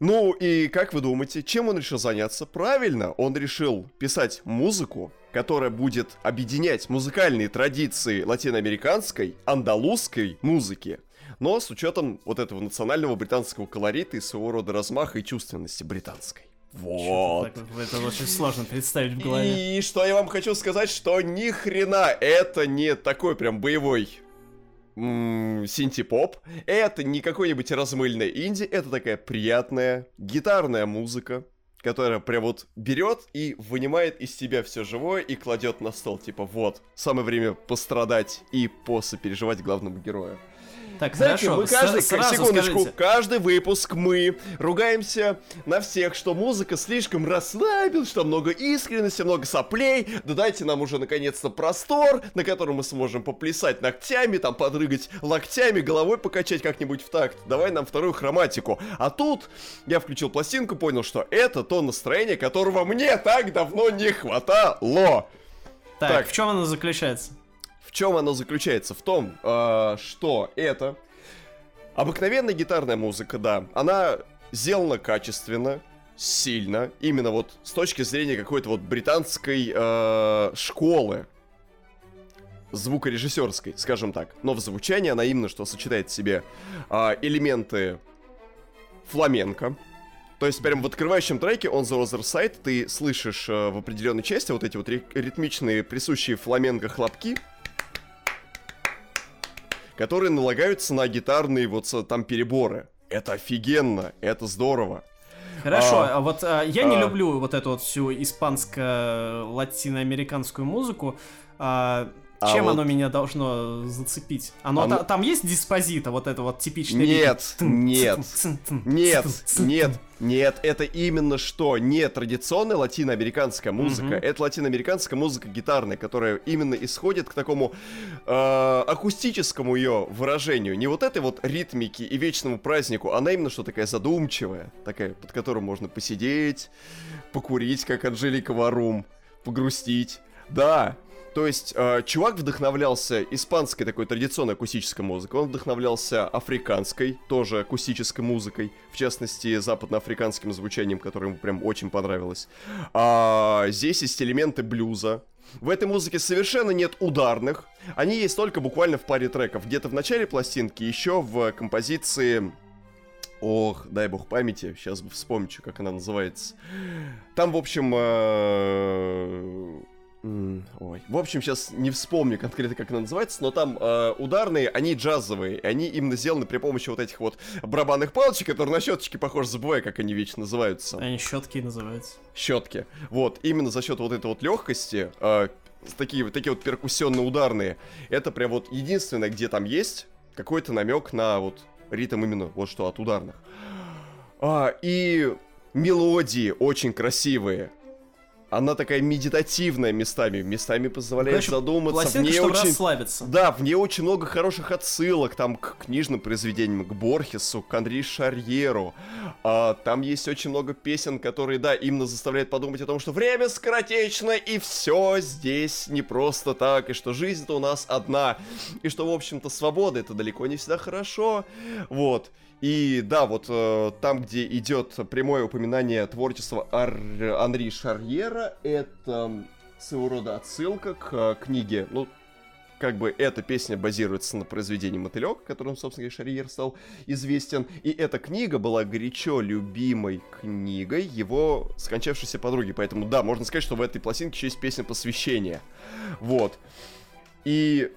Ну и как вы думаете, чем он решил заняться? Правильно, он решил писать музыку, которая будет объединять музыкальные традиции латиноамериканской, андалузской музыки, но с учетом вот этого национального британского колорита и своего рода размаха и чувственности британской. Вот. Это очень сложно представить в голове. И что я вам хочу сказать, что ни хрена это не такой прям боевой синти-поп. Это не какой-нибудь размыльный инди, это такая приятная гитарная музыка, которая прям вот берет и вынимает из себя все живое и кладет на стол. Типа, вот, самое время пострадать и посопереживать главному герою. Так, Знаете, хорошо. мы каждый, сразу секундочку, скажите. каждый выпуск мы ругаемся на всех, что музыка слишком расслабил, что много искренности, много соплей. Да дайте нам уже наконец-то простор, на котором мы сможем поплясать ногтями, там подрыгать локтями, головой покачать как-нибудь в такт. Давай нам вторую хроматику. А тут я включил пластинку, понял, что это то настроение, которого мне так давно не хватало. Так, так. в чем оно заключается? В чем оно заключается? В том, э, что это обыкновенная гитарная музыка, да, она сделана качественно, сильно, именно вот с точки зрения какой-то вот британской э, школы. звукорежиссерской, скажем так. Но в звучании она именно что сочетает в себе э, элементы фламенко. То есть прям в открывающем треке On the Other Side ты слышишь э, в определенной части вот эти вот ритмичные присущие фламенко хлопки, которые налагаются на гитарные вот там переборы. Это офигенно, это здорово. Хорошо, а, а вот а, я не а, люблю вот эту вот всю испанско-латиноамериканскую музыку. А, а Чем вот... оно меня должно зацепить? Оно, оно... Та, там есть диспозита, вот это вот типичный Нет, нет, нет, нет, нет, это именно что? Не традиционная латиноамериканская музыка, mm-hmm. это латиноамериканская музыка гитарная, которая именно исходит к такому э, акустическому ее выражению. Не вот этой вот ритмики и вечному празднику, она именно что такая задумчивая, такая, под которую можно посидеть, покурить, как Анжелика Варум, погрустить. Да, то есть, э, чувак вдохновлялся испанской такой традиционной акустической музыкой, он вдохновлялся африканской, тоже акустической музыкой, в частности, западноафриканским звучанием, которое ему прям очень понравилось. А здесь есть элементы блюза, в этой музыке совершенно нет ударных. Они есть только буквально в паре треков. Где-то в начале пластинки, еще в композиции... Ох, дай бог памяти, сейчас бы вспомню, как она называется. Там, в общем, э, ой. В общем, сейчас не вспомню конкретно, как она называется, но там э, ударные, они джазовые. Они именно сделаны при помощи вот этих вот барабанных палочек, которые на щеточки похожи, забываю, как они вечно называются. Они щетки называются. Щетки. Вот, именно за счет вот этой вот легкости, э, такие, такие вот перкуссионно-ударные, это прям вот единственное, где там есть какой-то намек на вот ритм именно вот что от ударных. А, и мелодии очень красивые она такая медитативная местами, местами позволяет Конечно, задуматься. В ней очень... расслабиться. Да, в ней очень много хороших отсылок, там, к книжным произведениям, к Борхесу, к Андри Шарьеру. А, там есть очень много песен, которые, да, именно заставляют подумать о том, что время скоротечно, и все здесь не просто так, и что жизнь-то у нас одна, и что, в общем-то, свобода это далеко не всегда хорошо, вот. И да, вот э, там, где идет прямое упоминание творчества Ар... Анри Шарьера, это своего рода отсылка к э, книге, ну, как бы эта песня базируется на произведении «Мотылек», которым, собственно говоря, Шарьер стал известен. И эта книга была горячо любимой книгой его скончавшейся подруги. Поэтому, да, можно сказать, что в этой пластинке еще есть песня посвящения. Вот. И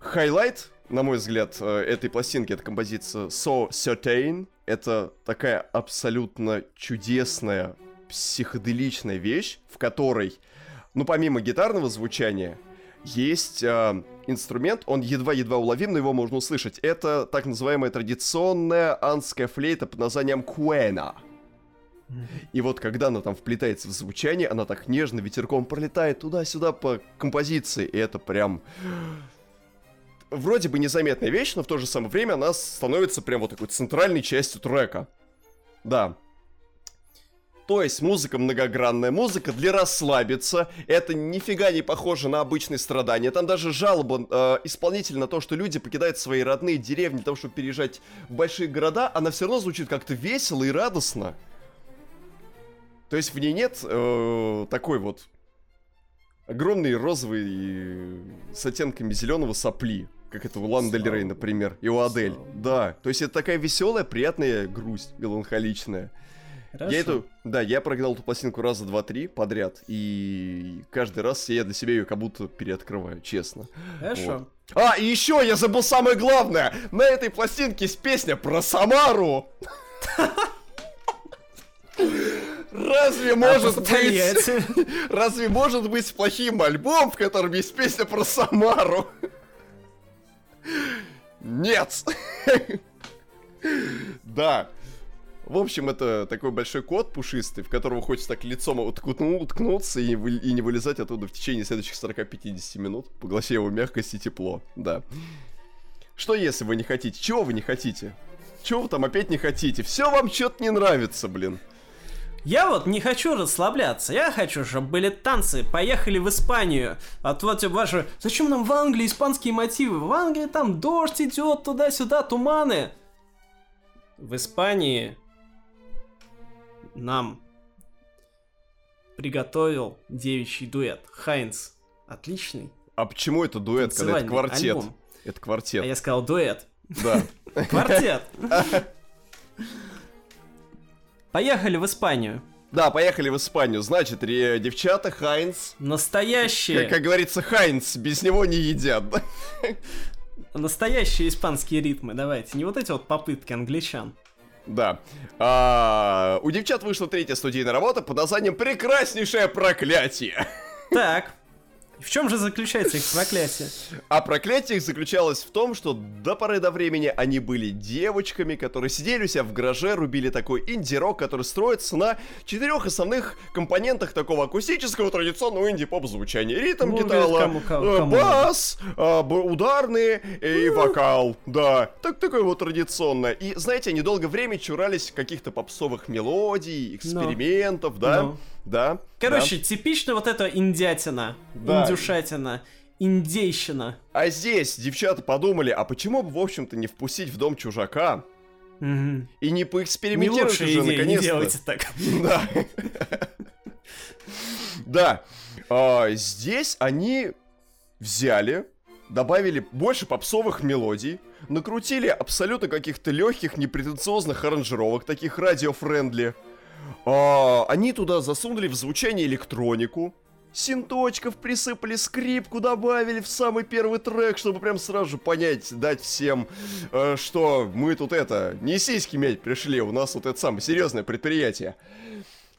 highlight на мой взгляд, э, этой пластинки, это композиция So Certain. Это такая абсолютно чудесная, психоделичная вещь, в которой, ну, помимо гитарного звучания, есть э, инструмент, он едва-едва уловим, но его можно услышать. Это так называемая традиционная андская флейта под названием куэна. И вот когда она там вплетается в звучание, она так нежно ветерком пролетает туда-сюда по композиции, и это прям вроде бы незаметная вещь, но в то же самое время она становится прям вот такой центральной частью трека. Да. То есть музыка многогранная, музыка для расслабиться. Это нифига не похоже на обычные страдания. Там даже жалоба э, исполнителя на то, что люди покидают свои родные деревни для того, чтобы переезжать в большие города, она все равно звучит как-то весело и радостно. То есть в ней нет э, такой вот огромный розовый с оттенками зеленого сопли. Как это у Дель Рей, например, и у Адель. Да, то есть это такая веселая, приятная грусть, меланхоличная. Хорошо. Я эту, да, я прогнал эту пластинку раза два-три подряд, и каждый раз я для себя ее как будто переоткрываю, честно. Хорошо. Вот. А, и еще я забыл самое главное! На этой пластинке есть песня про Самару! Разве может быть... Разве может быть плохим альбом, в котором есть песня про Самару? Нет! Да. В общем, это такой большой кот пушистый, в которого хочется так лицом уткну, уткнуться и, и не вылезать оттуда в течение следующих 40-50 минут, поглощая его мягкость и тепло. Да. Что если вы не хотите? Чего вы не хотите? Чего вы там опять не хотите? Все вам что-то не нравится, блин. Я вот не хочу расслабляться, я хочу, чтобы были танцы, поехали в Испанию. А то вот ваши, зачем нам в Англии испанские мотивы? В Англии там дождь идет, туда-сюда, туманы. В Испании нам приготовил девичий дуэт. Хайнц отличный. А почему это дуэт, когда это квартет? Альбом. Это квартет. А я сказал дуэт. Да. Квартет. Поехали в Испанию. Да, поехали в Испанию. Значит, девчата Хайнс. Настоящие. Как, как говорится, Хайнс, без него не едят. Настоящие испанские ритмы, давайте. Не вот эти вот попытки англичан. Да. А, у девчат вышла третья студийная работа под названием «Прекраснейшее проклятие». Так. В чем же заключается их проклятие? А проклятие их заключалось в том, что до поры до времени они были девочками, которые сидели у себя в гараже, рубили такой инди-рок, который строится на четырех основных компонентах такого акустического традиционного инди-поп звучания. Ритм, ну, гитара, кому. бас, а, ударные и вокал. Да, так такое вот традиционное. И, знаете, они долгое время чурались каких-то попсовых мелодий, экспериментов, no. да? No. Да. Короче, да. типично вот это индятина, да. индюшатина, индейщина. А здесь девчата подумали, а почему бы, в общем-то, не впустить в дом чужака? Угу. И не поэкспериментировать не уже, наконец-то. Не делайте так. Да. Да. А, здесь они взяли, добавили больше попсовых мелодий, накрутили абсолютно каких-то легких, непретенциозных аранжировок, таких радиофрендли. А, они туда засунули в звучание электронику, синточков присыпали, скрипку добавили в самый первый трек, чтобы прям сразу же понять, дать всем, э, что мы тут это, не сиськи медь пришли, у нас вот это самое серьезное предприятие.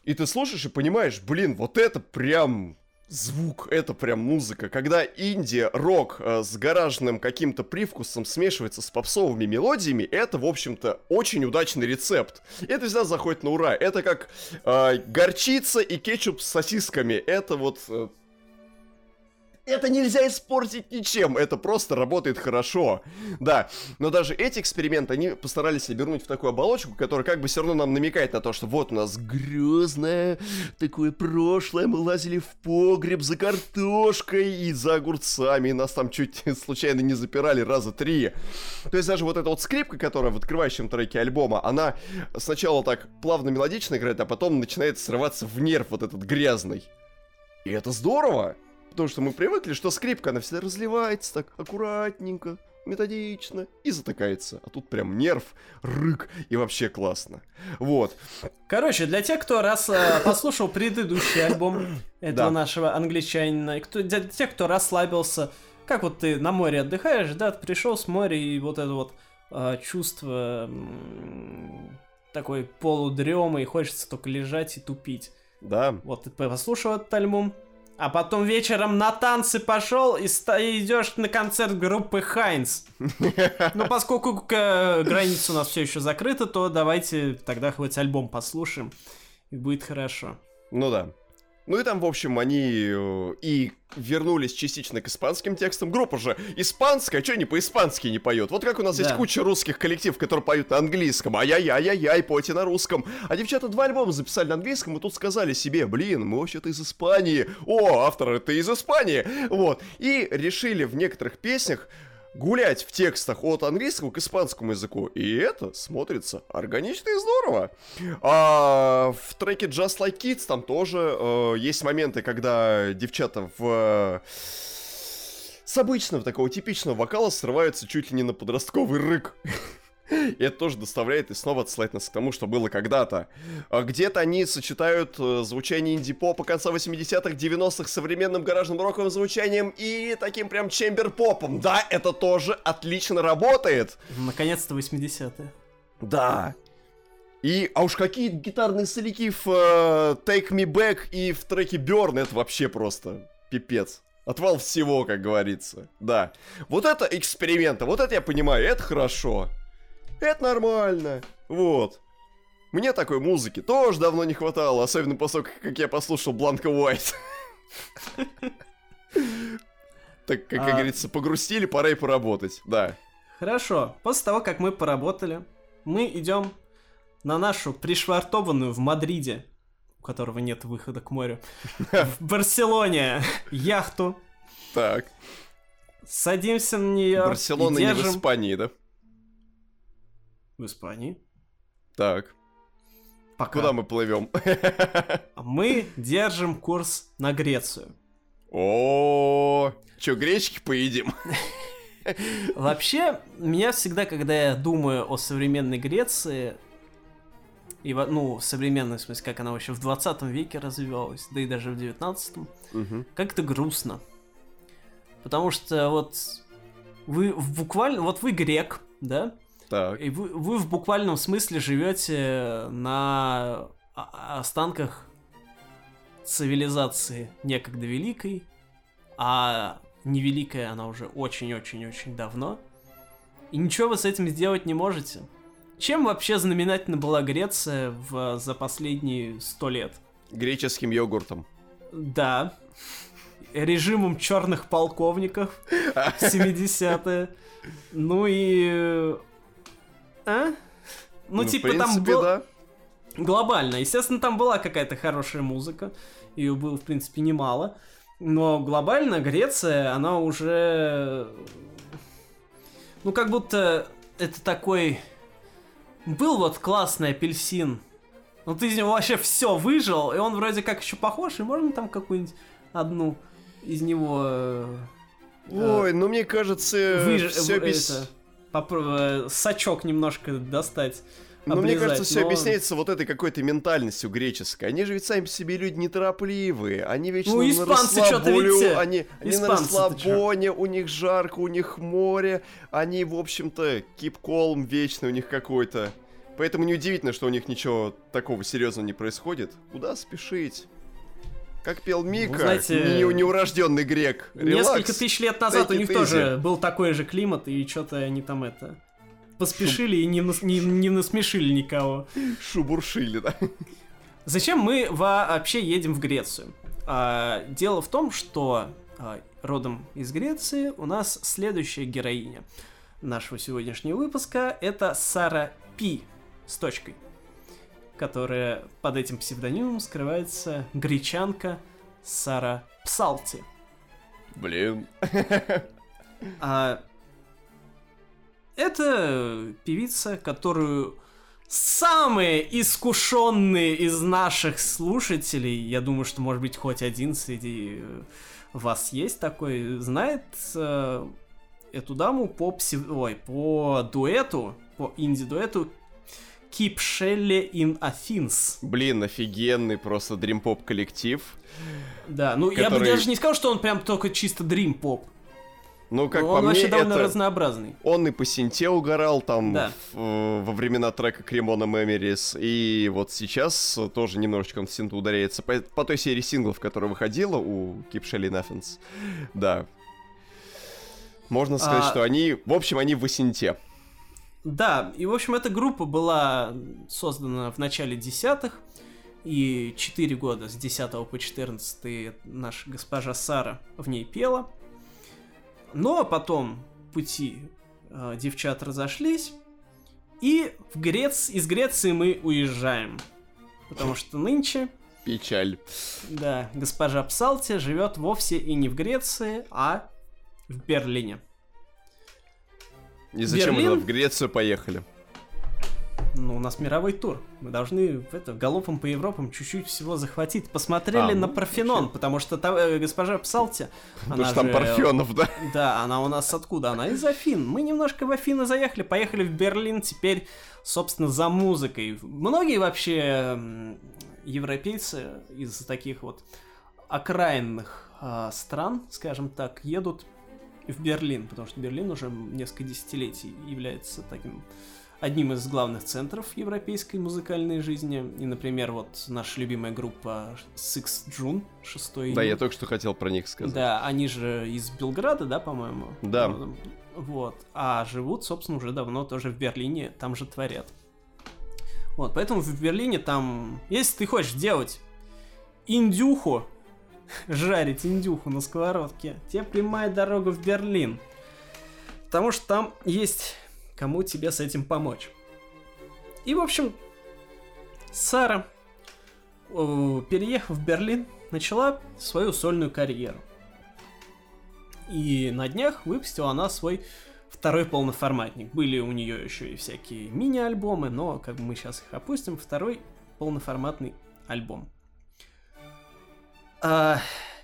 И ты слушаешь и понимаешь, блин, вот это прям звук, это прям музыка. Когда инди-рок э, с гаражным каким-то привкусом смешивается с попсовыми мелодиями, это, в общем-то, очень удачный рецепт. Это всегда заходит на ура. Это как э, горчица и кетчуп с сосисками. Это вот э, это нельзя испортить ничем, это просто работает хорошо. Да, но даже эти эксперименты, они постарались обернуть в такую оболочку, которая как бы все равно нам намекает на то, что вот у нас грязное такое прошлое, мы лазили в погреб за картошкой и за огурцами, и нас там чуть случайно не запирали раза три. То есть даже вот эта вот скрипка, которая в открывающем треке альбома, она сначала так плавно мелодично играет, а потом начинает срываться в нерв вот этот грязный. И это здорово! Потому что мы привыкли, что скрипка, она всегда разливается так аккуратненько, методично и затыкается. А тут прям нерв, рык и вообще классно. Вот. Короче, для тех, кто раз э, послушал предыдущий альбом этого да. нашего англичанина, и кто, для тех, кто расслабился, как вот ты на море отдыхаешь, да, ты пришел с моря и вот это вот э, чувство э, такой полудремы, и хочется только лежать и тупить. Да. Вот ты послушал этот альбом, а потом вечером на танцы пошел и идешь на концерт группы Хайнс. Ну, поскольку граница у нас все еще закрыта, то давайте тогда хоть альбом послушаем, и будет хорошо. Ну да. Ну и там, в общем, они э, и вернулись частично к испанским текстам. Группа же испанская, что они по-испански не поет? Вот как у нас да. есть куча русских коллективов, которые поют на английском. Ай-яй-яй-яй, пойте на русском. А девчата два альбома записали на английском, и тут сказали себе, блин, мы вообще-то из Испании. О, автор это из Испании. Вот. И решили в некоторых песнях гулять в текстах от английского к испанскому языку. И это смотрится органично и здорово. А в треке Just Like Kids там тоже э, есть моменты, когда девчата в... С обычного такого типичного вокала срываются чуть ли не на подростковый рык. И это тоже доставляет и снова отсылает нас к тому, что было когда-то. А где-то они сочетают э, звучание инди-попа конца 80-х, 90-х с современным гаражным роковым звучанием и таким прям чембер-попом. Да, это тоже отлично работает. Наконец-то 80-е. Да. И, а уж какие гитарные соляки в uh, Take Me Back и в треке Burn, это вообще просто пипец. Отвал всего, как говорится. Да. Вот это эксперименты, вот это я понимаю, это хорошо. Это нормально. Вот. Мне такой музыки тоже давно не хватало, особенно после того, как я послушал Бланка Уайт. Так, как а. говорится, погрустили, пора и поработать, да. Хорошо, после того, как мы поработали, мы идем на нашу пришвартованную в Мадриде, у которого нет выхода к морю, в Барселоне яхту. Так. Садимся на нее. Барселона не в Испании, да? В Испании. Так. Пока. Куда мы плывем? Мы держим курс на Грецию. О, чё, гречки поедим? Вообще, меня всегда, когда я думаю о современной Греции, и, ну, современной, в смысле, как она вообще в 20 веке развивалась, да и даже в 19 Мгм. как-то грустно. Потому что вот вы буквально, вот вы грек, да, Так, и вы, вы в буквальном смысле живете на останках цивилизации некогда великой, а невеликая она уже очень-очень-очень давно. И ничего вы с этим сделать не можете. Чем вообще знаменательна была Греция в, за последние сто лет? греческим йогуртом. Да. Режимом черных полковников в 70-е. Ну и... э, А? Ну, в типа, принципе, там был... да. Глобально. Естественно, там была какая-то хорошая музыка. Ее было, в принципе, немало. Но глобально Греция, она уже... Ну, как будто это такой... Был вот классный апельсин. Ну, ты из него вообще все выжил, и он вроде как еще похож, и можно там какую-нибудь одну из него... э, Ой, ну мне кажется, выж- все в- это, попро- э, сачок немножко достать. Ну, мне облизать, кажется, все но- объясняется вот этой какой-то ментальностью греческой. Они же ведь сами по себе люди неторопливые. Они вечно Ну, на испанцы видите? Они, они на расслабоне, у них жарко, у них море. Они, в общем-то, calm вечный у них какой-то. Поэтому неудивительно, что у них ничего такого серьезного не происходит. Куда спешить? Как пел Мика, знаете, не, неурожденный грек. Несколько Релакс. тысяч лет назад у них тоже был такой же климат, и что-то они там это... Поспешили и не, нас- не, не насмешили никого. Шубуршили, да? Зачем мы вообще едем в Грецию? А, дело в том, что а, родом из Греции у нас следующая героиня нашего сегодняшнего выпуска это Сара Пи с точкой, которая под этим псевдонимом скрывается гречанка Сара Псалти. Блин. А, это певица, которую самые искушенные из наших слушателей, я думаю, что может быть хоть один среди э, вас есть такой, знает э, эту даму по псев... Ой, по дуэту, по инди-дуэту Keep Shelley in Athens. Блин, офигенный просто дримпоп коллектив. Да, ну я бы Который- даже не сказал, что он прям только чисто дрим поп. Ну, как он по мне, вообще довольно это... разнообразный. Он и по синте угорал там Да. в- э, во времена трека Кремона Меморис, и вот сейчас тоже немножечко он в синту ударяется по, по той серии синглов, которая выходила у Keep Shelly Nothings. Да. Можно сказать, А- что они, в общем, они в синте. Да, и в общем эта группа была создана в начале десятых, и 4 года с 10 по 14 наша госпожа Сара в ней пела. Но потом пути э, девчат разошлись, и в Грец... из Греции мы уезжаем. Потому что нынче, Печаль. да, госпожа Псалти живет вовсе и не в Греции, а в Берлине. И зачем мы Берлин? туда в Грецию поехали? Ну, у нас мировой тур. Мы должны в это, галопом по Европам чуть-чуть всего захватить. Посмотрели А, на ну, Парфенон, вообще. потому что та- э, госпожа Псалти... Потому она что там же- Парфенов, да? Да, она у нас откуда? Она из Афин. Мы немножко в Афины заехали, поехали в Берлин, теперь, собственно, за музыкой. Многие вообще европейцы из таких вот окраинных а, стран, скажем так, едут в Берлин, потому что Берлин уже несколько десятилетий является таким одним из главных центров европейской музыкальной жизни. И, например, вот наша любимая группа Six June, 6 Да, я только что хотел про них сказать. да, они же из Белграда, да, по-моему? Да. Вот. А живут, собственно, уже давно тоже в Берлине, там же творят. Вот, поэтому в Берлине там, если ты хочешь делать индюху, жарить индюху на сковородке, тебе прямая дорога в Берлин. Потому что там есть кому тебе с этим помочь. И, в общем, Сара, э, переехав в Берлин, начала свою сольную карьеру. И на днях выпустила она свой второй полноформатник. Были у нее еще и всякие мини-альбомы, но как бы мы сейчас их опустим. Второй полноформатный альбом. А,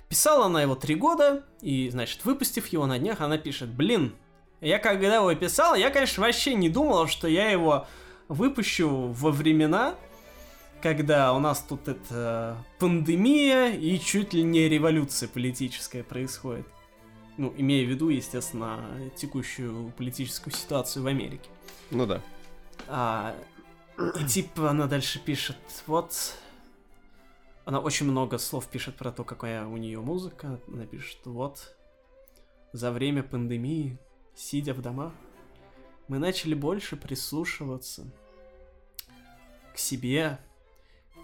Писала она его три года, и, значит, выпустив его на днях, она пишет, блин, я когда его писал, я, конечно, вообще не думал, что я его выпущу во времена, когда у нас тут это пандемия и чуть ли не революция политическая происходит. Ну, имея в виду, естественно, текущую политическую ситуацию в Америке. Ну да. А, и типа она дальше пишет, вот... Она очень много слов пишет про то, какая у нее музыка. Она пишет, вот... За время пандемии, сидя в домах, мы начали больше прислушиваться к себе,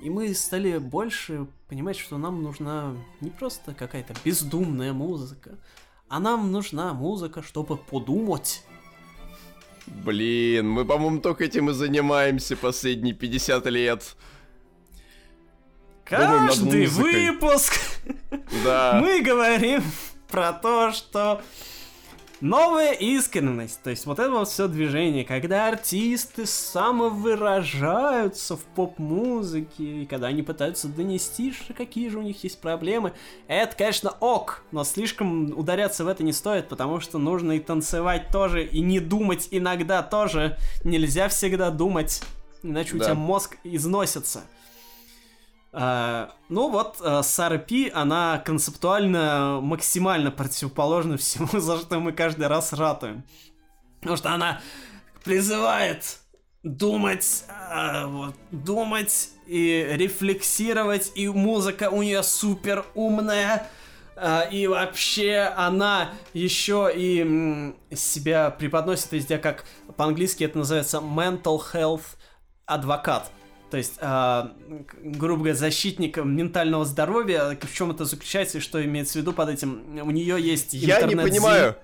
и мы стали больше понимать, что нам нужна не просто какая-то бездумная музыка, а нам нужна музыка, чтобы подумать. Блин, мы, по-моему, только этим и занимаемся последние 50 лет. Каждый выпуск да. мы говорим про то, что Новая искренность, то есть вот это вот все движение, когда артисты самовыражаются в поп-музыке, и когда они пытаются донести, что какие же у них есть проблемы, это, конечно, ок, но слишком ударяться в это не стоит, потому что нужно и танцевать тоже, и не думать иногда тоже. Нельзя всегда думать, иначе да. у тебя мозг износится. Uh, ну вот, uh, Сара Пи, она концептуально максимально противоположна всему, за что мы каждый раз ратуем. Потому что она призывает думать, uh, вот, думать и рефлексировать, и музыка у нее супер умная, и вообще она еще и себя преподносит везде как по-английски это называется mental health адвокат. То есть, э, грубо говоря, защитник ментального здоровья, в чем это заключается и что имеется в виду под этим? У нее есть интернет Я не понимаю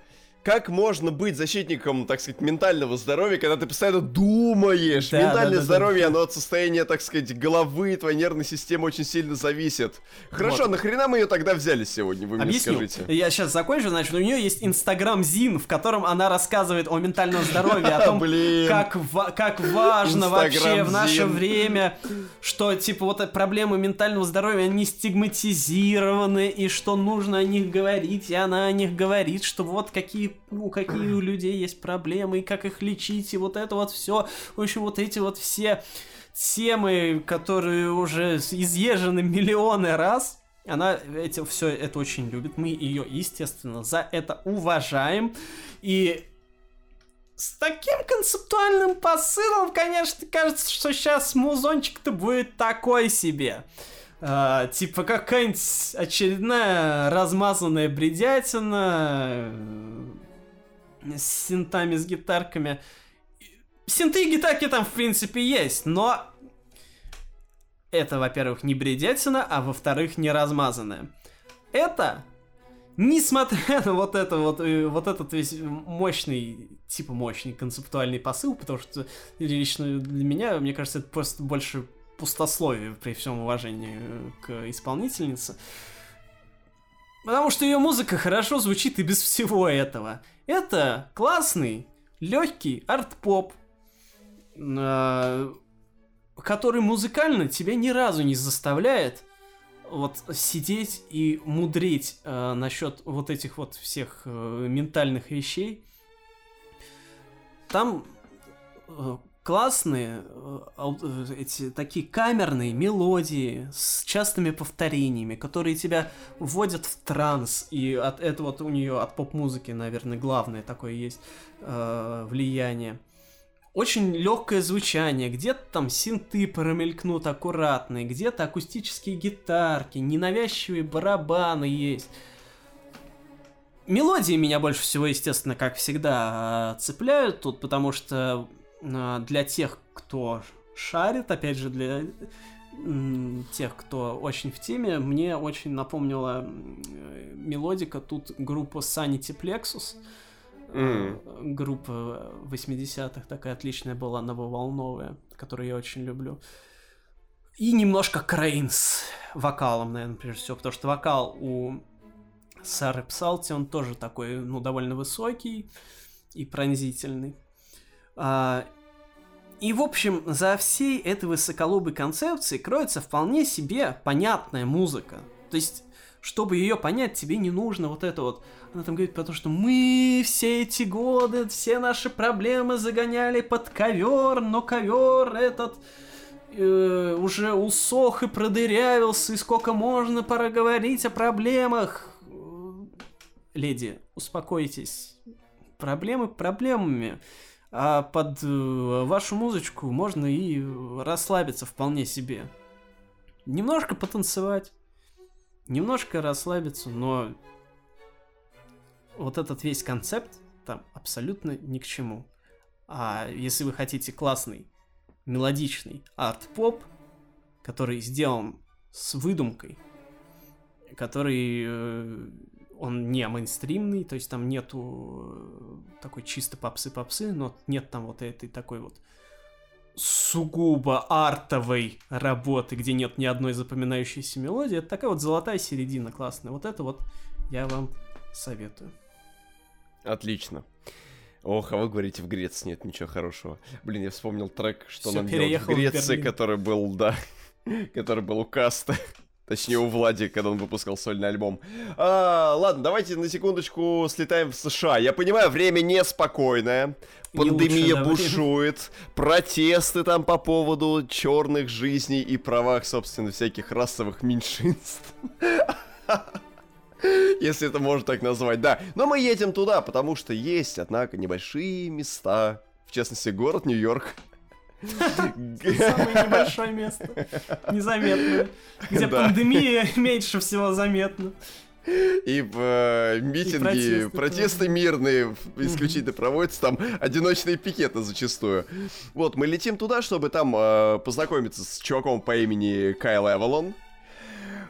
как можно быть защитником, так сказать, ментального здоровья, когда ты постоянно думаешь? Да, Ментальное да, да, здоровье, да. оно от состояния, так сказать, головы, твоей нервной системы очень сильно зависит. Хорошо, вот. нахрена мы ее тогда взяли сегодня, вы Объясню. мне скажите? Я сейчас закончу, значит, у нее есть Инстаграм Зин, в котором она рассказывает о ментальном здоровье, о том, как, как важно вообще в наше время, что, типа, вот проблемы ментального здоровья, они стигматизированы, и что нужно о них говорить, и она о них говорит, что вот какие ну, какие у людей есть проблемы, и как их лечить, и вот это вот все. В общем, вот эти вот все темы, которые уже изъезжены миллионы раз, она эти, все это очень любит. Мы ее, естественно, за это уважаем. И с таким концептуальным посылом, конечно, кажется, что сейчас музончик-то будет такой себе. А, типа какая-нибудь очередная размазанная бредятина, с синтами, с гитарками. Синты и гитарки там, в принципе, есть, но это, во-первых, не бредятина, а во-вторых, не размазанная. Это, несмотря на вот это вот, э, вот этот весь мощный, типа мощный концептуальный посыл, потому что лично для меня, мне кажется, это просто больше пустословие при всем уважении к исполнительнице. Потому что ее музыка хорошо звучит и без всего этого. Это классный, легкий арт-поп, э, который музыкально тебя ни разу не заставляет вот сидеть и мудреть э, насчет вот этих вот всех э, ментальных вещей. Там э, классные э, э, эти такие камерные мелодии с частыми повторениями, которые тебя вводят в транс. И от этого вот у нее от поп-музыки, наверное, главное такое есть э, влияние. Очень легкое звучание, где-то там синты промелькнут аккуратные, где-то акустические гитарки, ненавязчивые барабаны есть. Мелодии меня больше всего, естественно, как всегда, цепляют тут, потому что для тех, кто шарит, опять же, для тех, кто очень в теме, мне очень напомнила мелодика тут группа Sanity Plexus. Mm. Группа 80-х такая отличная была, нововолновая, которую я очень люблю. И немножко Крейнс вокалом, наверное, прежде всего, потому что вокал у Сары Псалти, он тоже такой, ну, довольно высокий и пронзительный. А, и, в общем, за всей этой высоколобой концепцией кроется вполне себе понятная музыка. То есть, чтобы ее понять, тебе не нужно вот это вот. Она там говорит про то, что мы все эти годы, все наши проблемы загоняли под ковер, но ковер этот э, уже усох и продырявился, и сколько можно пора говорить о проблемах. Леди, успокойтесь. Проблемы проблемами. А под э, вашу музычку можно и расслабиться вполне себе. Немножко потанцевать, немножко расслабиться, но вот этот весь концепт там абсолютно ни к чему. А если вы хотите классный, мелодичный арт-поп, который сделан с выдумкой, который э, он не мейнстримный, то есть там нету э, такой чисто попсы-попсы, но нет там вот этой такой вот сугубо артовой работы, где нет ни одной запоминающейся мелодии. Это такая вот золотая середина классная. Вот это вот я вам советую. Отлично. Ох, а вы говорите, в Греции нет ничего хорошего. Блин, я вспомнил трек, что Всё, нам делать в Греции, в который был, да, который был у Каста. Точнее, у Влади, когда он выпускал сольный альбом. А, ладно, давайте на секундочку слетаем в США. Я понимаю, время неспокойное. Пандемия лучше, бушует. Протесты там по поводу черных жизней и правах, собственно, всяких расовых меньшинств. Если это можно так назвать, да. Но мы едем туда, потому что есть, однако, небольшие места. В частности, город Нью-Йорк, Самое небольшое место. Незаметное. Где пандемия меньше всего заметна. И э, митинги, протесты, протесты мирные исключительно проводятся, там одиночные пикеты зачастую. Вот, мы летим туда, чтобы там э, познакомиться с чуваком по имени Кайл Эвалон.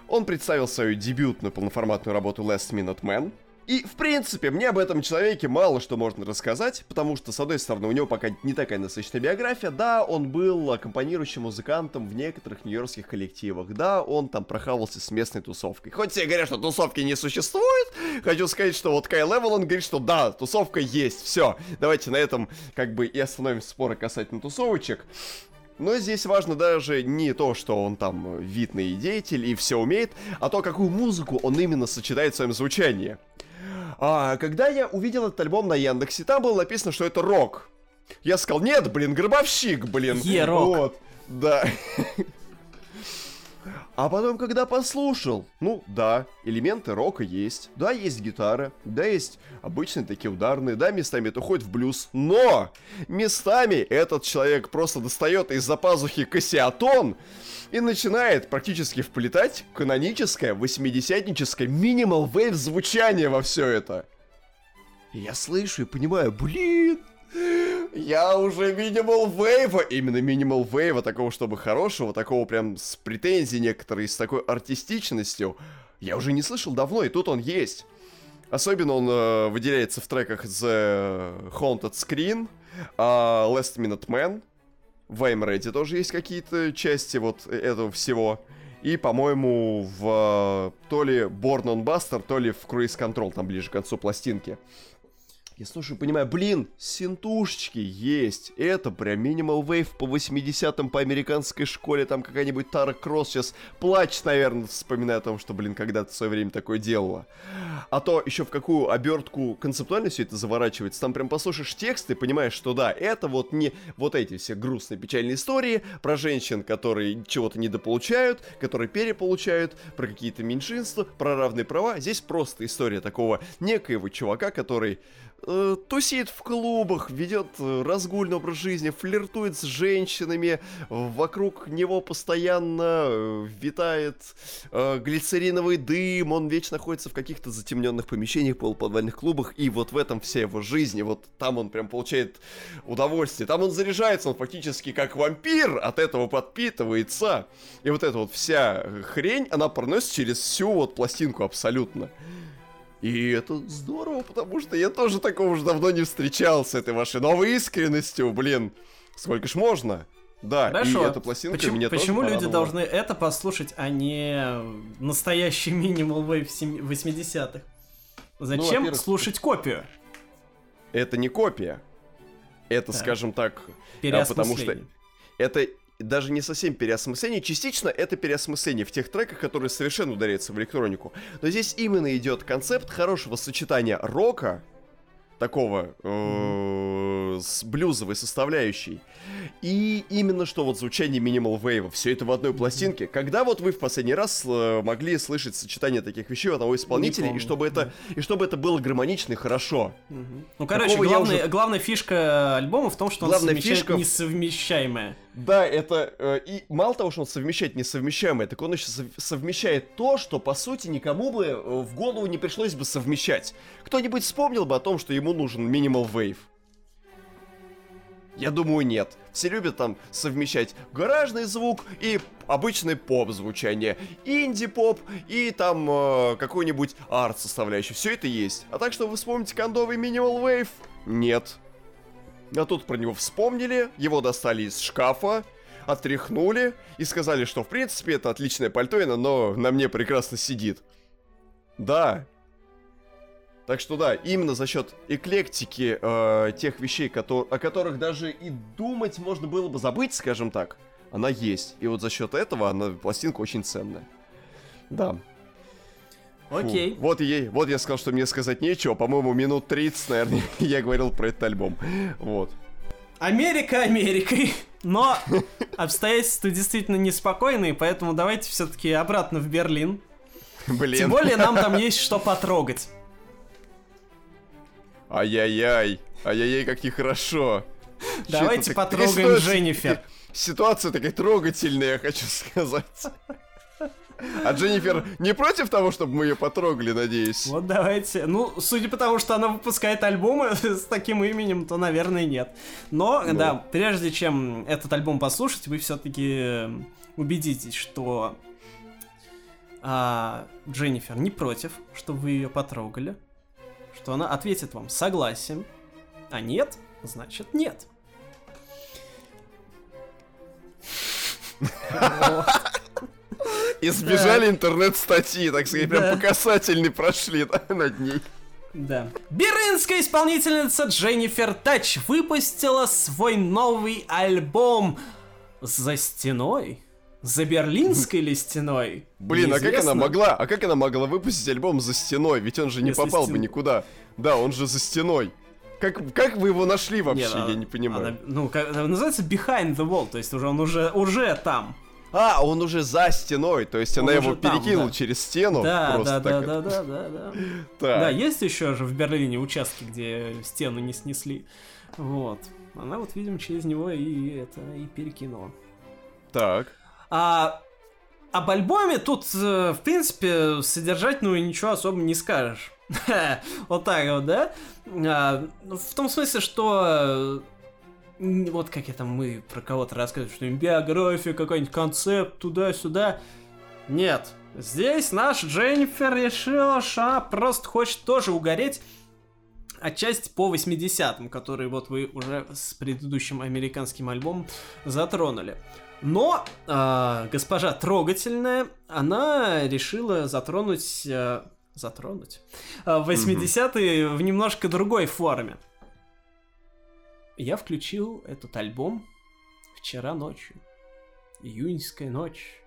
Он представил свою дебютную полноформатную работу Last Minute Man. И, в принципе, мне об этом человеке мало что можно рассказать, потому что, с одной стороны, у него пока не такая насыщенная биография. Да, он был аккомпанирующим музыкантом в некоторых нью-йоркских коллективах. Да, он там прохавался с местной тусовкой. Хоть все говорят, что тусовки не существует, хочу сказать, что вот Кай Левел, он говорит, что да, тусовка есть, все. Давайте на этом как бы и остановим споры касательно тусовочек. Но здесь важно даже не то, что он там видный деятель и все умеет, а то, какую музыку он именно сочетает в своем звучании. А, когда я увидел этот альбом на Яндексе, там было написано, что это рок. Я сказал, нет, блин, гробовщик, блин. Е-рок. Вот, да. А потом, когда послушал, ну да, элементы рока есть, да, есть гитара, да, есть обычные такие ударные, да, местами это уходит в блюз, но местами этот человек просто достает из-за пазухи кассиатон и начинает практически вплетать каноническое, восьмидесятническое минимал вейв звучание во все это. Я слышу и понимаю, блин, я уже минимал вейва, именно минимал вейва, такого, чтобы хорошего, такого прям с претензией некоторой, с такой артистичностью, я уже не слышал давно, и тут он есть. Особенно он э, выделяется в треках The Haunted Screen, э, Last Minute Man, в I'm Ready тоже есть какие-то части вот этого всего. И, по-моему, в то ли Born on Buster, то ли в Cruise Control, там ближе к концу пластинки. Я слушаю, понимаю, блин, синтушечки есть. Это прям минимал вейв по 80-м по американской школе. Там какая-нибудь Тара Кросс сейчас плачет, наверное, вспоминая о том, что, блин, когда-то в свое время такое делала. А то еще в какую обертку концептуально все это заворачивается. Там прям послушаешь текст и понимаешь, что да, это вот не вот эти все грустные печальные истории про женщин, которые чего-то недополучают, которые переполучают, про какие-то меньшинства, про равные права. Здесь просто история такого некоего чувака, который э, тусит в клубах, ведет э, разгульный образ жизни, флиртует с женщинами, вокруг него постоянно э, витает э, глицериновый дым, он вечно находится в каких-то затемненных помещениях, полуподвальных клубах, и вот в этом вся его жизнь, и вот там он прям получает удовольствие, там он заряжается, он фактически как вампир, от этого подпитывается, и вот эта вот вся хрень, она проносится через всю вот пластинку абсолютно. И это здорово, потому что я тоже такого уже давно не встречал с этой вашей новой искренностью, блин. Сколько ж можно? Да, Хорошо. и эта пластинка почему, меня Почему тоже люди должны это послушать, а не настоящий минимал вейв 80-х? Зачем ну, слушать копию? Это не копия. Это, так. скажем так, а, потому что это даже не совсем переосмысление, частично это переосмысление в тех треках, которые совершенно ударяются в электронику. Но здесь именно идет концепт хорошего сочетания рока, такого э, с блюзовой составляющей. И именно что вот звучание минимал вейва, все это в одной пластинке. Когда вот вы в последний раз э, могли слышать сочетание таких вещей у одного исполнителя, и чтобы это и чтобы это было гармонично и хорошо. Ну, короче, главная, уже... главная фишка альбома в том, что главная он фишка... несовмещаемое. Да, это... Э, и мало того, что он совмещает несовмещаемое, так он еще совмещает то, что, по сути, никому бы э, в голову не пришлось бы совмещать. Кто-нибудь вспомнил бы о том, что ему нужен Wave? Я думаю, нет. Все любят там совмещать гаражный звук и обычный поп звучание, инди-поп и там э, какой-нибудь арт составляющий. Все это есть. А так что вы вспомните кондовый Minimal Wave? Нет. А тут про него вспомнили, его достали из шкафа, отряхнули и сказали, что в принципе это отличное пальто, но на мне прекрасно сидит. Да. Так что да, именно за счет эклектики э, тех вещей, о которых даже и думать можно было бы забыть, скажем так, она есть. И вот за счет этого она пластинка очень ценная. Да. Окей. Фу. Вот, ей, вот я сказал, что мне сказать нечего. По-моему, минут 30, наверное, я говорил про этот альбом. Вот. Америка Америкой. Но обстоятельства действительно неспокойные, поэтому давайте все-таки обратно в Берлин. Блин. Тем более нам там есть что потрогать. Ай-яй-яй. Ай-яй-яй, как нехорошо. Давайте потрогаем Дженнифер. Ситуация такая трогательная, я хочу сказать. А Дженнифер не против того, чтобы мы ее потрогали, надеюсь? Вот давайте. Ну, судя по тому, что она выпускает альбомы с таким именем, то, наверное, нет. Но, Но. да, прежде чем этот альбом послушать, вы все-таки убедитесь, что а, Дженнифер не против, чтобы вы ее потрогали. Что она ответит вам согласием. А нет, значит нет. Избежали интернет-статьи, так сказать, прям по касательной прошли над ней. Да. Беринская исполнительница Дженнифер Тач выпустила свой новый альбом «За стеной». За берлинской ли стеной? Блин, Неизвестно. а как она могла? А как она могла выпустить альбом за стеной? Ведь он же не Если попал стен... бы никуда. Да, он же за стеной. Как, как вы его нашли вообще? Нет, я не понимаю. Она, ну, как, называется Behind the Wall, то есть уже он уже уже там. А, он уже за стеной, то есть он она его перекинула да. через стену. Да, да, да, да, да, да, да. Да, есть еще же в Берлине участки, где стену не снесли. Вот. Она вот, видимо, через него и это и перекинула. Так. А об альбоме тут, э, в принципе, содержать, ну, ничего особо не скажешь. вот так вот, да? А, ну, в том смысле, что вот как это мы про кого-то рассказываем, что биография, какой-нибудь концепт, туда-сюда. Нет. Здесь наш Дженнифер решила, что она просто хочет тоже угореть отчасти по 80-м, которые вот вы уже с предыдущим американским альбомом затронули. Но э, госпожа трогательная, она решила затронуть... Э, затронуть? Э, 80-е mm-hmm. в немножко другой форме. Я включил этот альбом вчера ночью. Июньская ночь.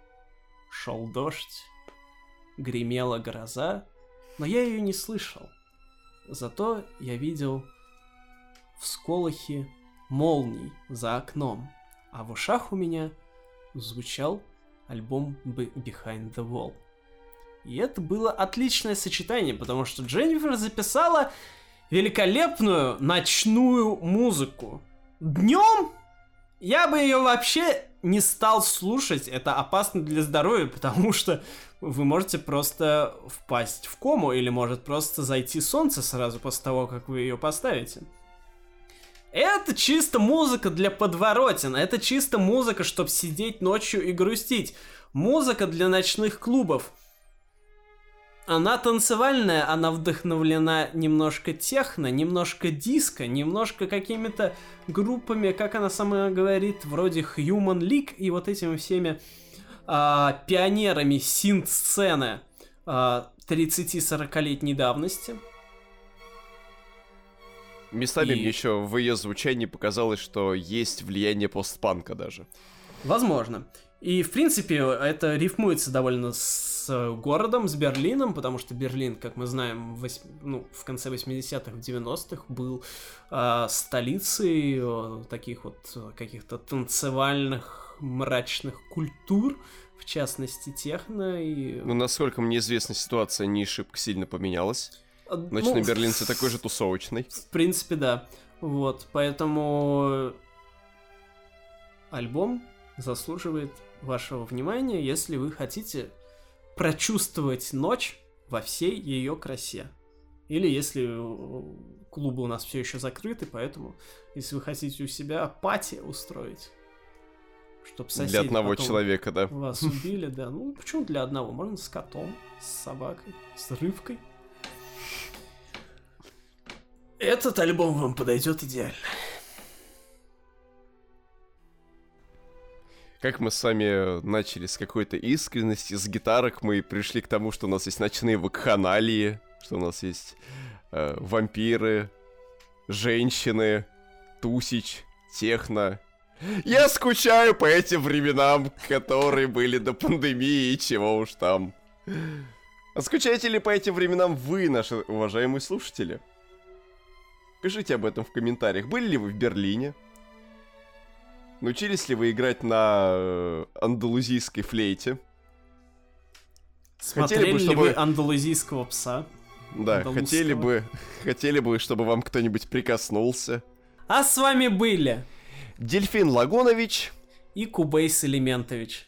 Шел дождь. Гремела гроза. Но я ее не слышал. Зато я видел всполохи молний за окном. А в ушах у меня звучал альбом Behind the Wall. И это было отличное сочетание, потому что Дженнифер записала великолепную ночную музыку. Днем я бы ее вообще не стал слушать, это опасно для здоровья, потому что вы можете просто впасть в кому или может просто зайти солнце сразу после того, как вы ее поставите. Это чисто музыка для подворотен, это чисто музыка, чтобы сидеть ночью и грустить. Музыка для ночных клубов. Она танцевальная, она вдохновлена немножко техно, немножко диско, немножко какими-то группами, как она сама говорит, вроде Human League и вот этими всеми а, пионерами синт-сцены а, 30-40-летней давности. Местами и... мне еще в ее звучании показалось, что есть влияние постпанка даже. Возможно. И, в принципе, это рифмуется довольно с городом, с Берлином, потому что Берлин, как мы знаем, в, ну, в конце 80-х, в 90-х был э, столицей э, таких вот э, каких-то танцевальных, мрачных культур, в частности, техно и... Ну, насколько мне известно, ситуация не шибко сильно поменялась. А, Ночной ну, берлинцы такой же тусовочный. В принципе, да. Вот, поэтому альбом заслуживает вашего внимания, если вы хотите прочувствовать ночь во всей ее красе. Или если э, клубы у нас все еще закрыты, поэтому если вы хотите у себя пати устроить, чтобы соседи Для одного человека, да. Вас убили, да. Ну, почему для одного? Можно с котом, с собакой, с рыбкой. Этот альбом вам подойдет идеально. Как мы с вами начали с какой-то искренности, с гитарок мы пришли к тому, что у нас есть ночные вакханалии, что у нас есть э, вампиры, женщины, тусич, техно. Я скучаю по этим временам, которые были до пандемии, чего уж там. А скучаете ли по этим временам вы, наши уважаемые слушатели? Пишите об этом в комментариях. Были ли вы в Берлине? Научились ли вы играть на э, андалузийской флейте? Смотрели хотели бы, чтобы... вы андалузийского пса? Да, хотели бы, хотели бы, чтобы вам кто-нибудь прикоснулся. А с вами были Дельфин Лагунович и Кубейс Элементович.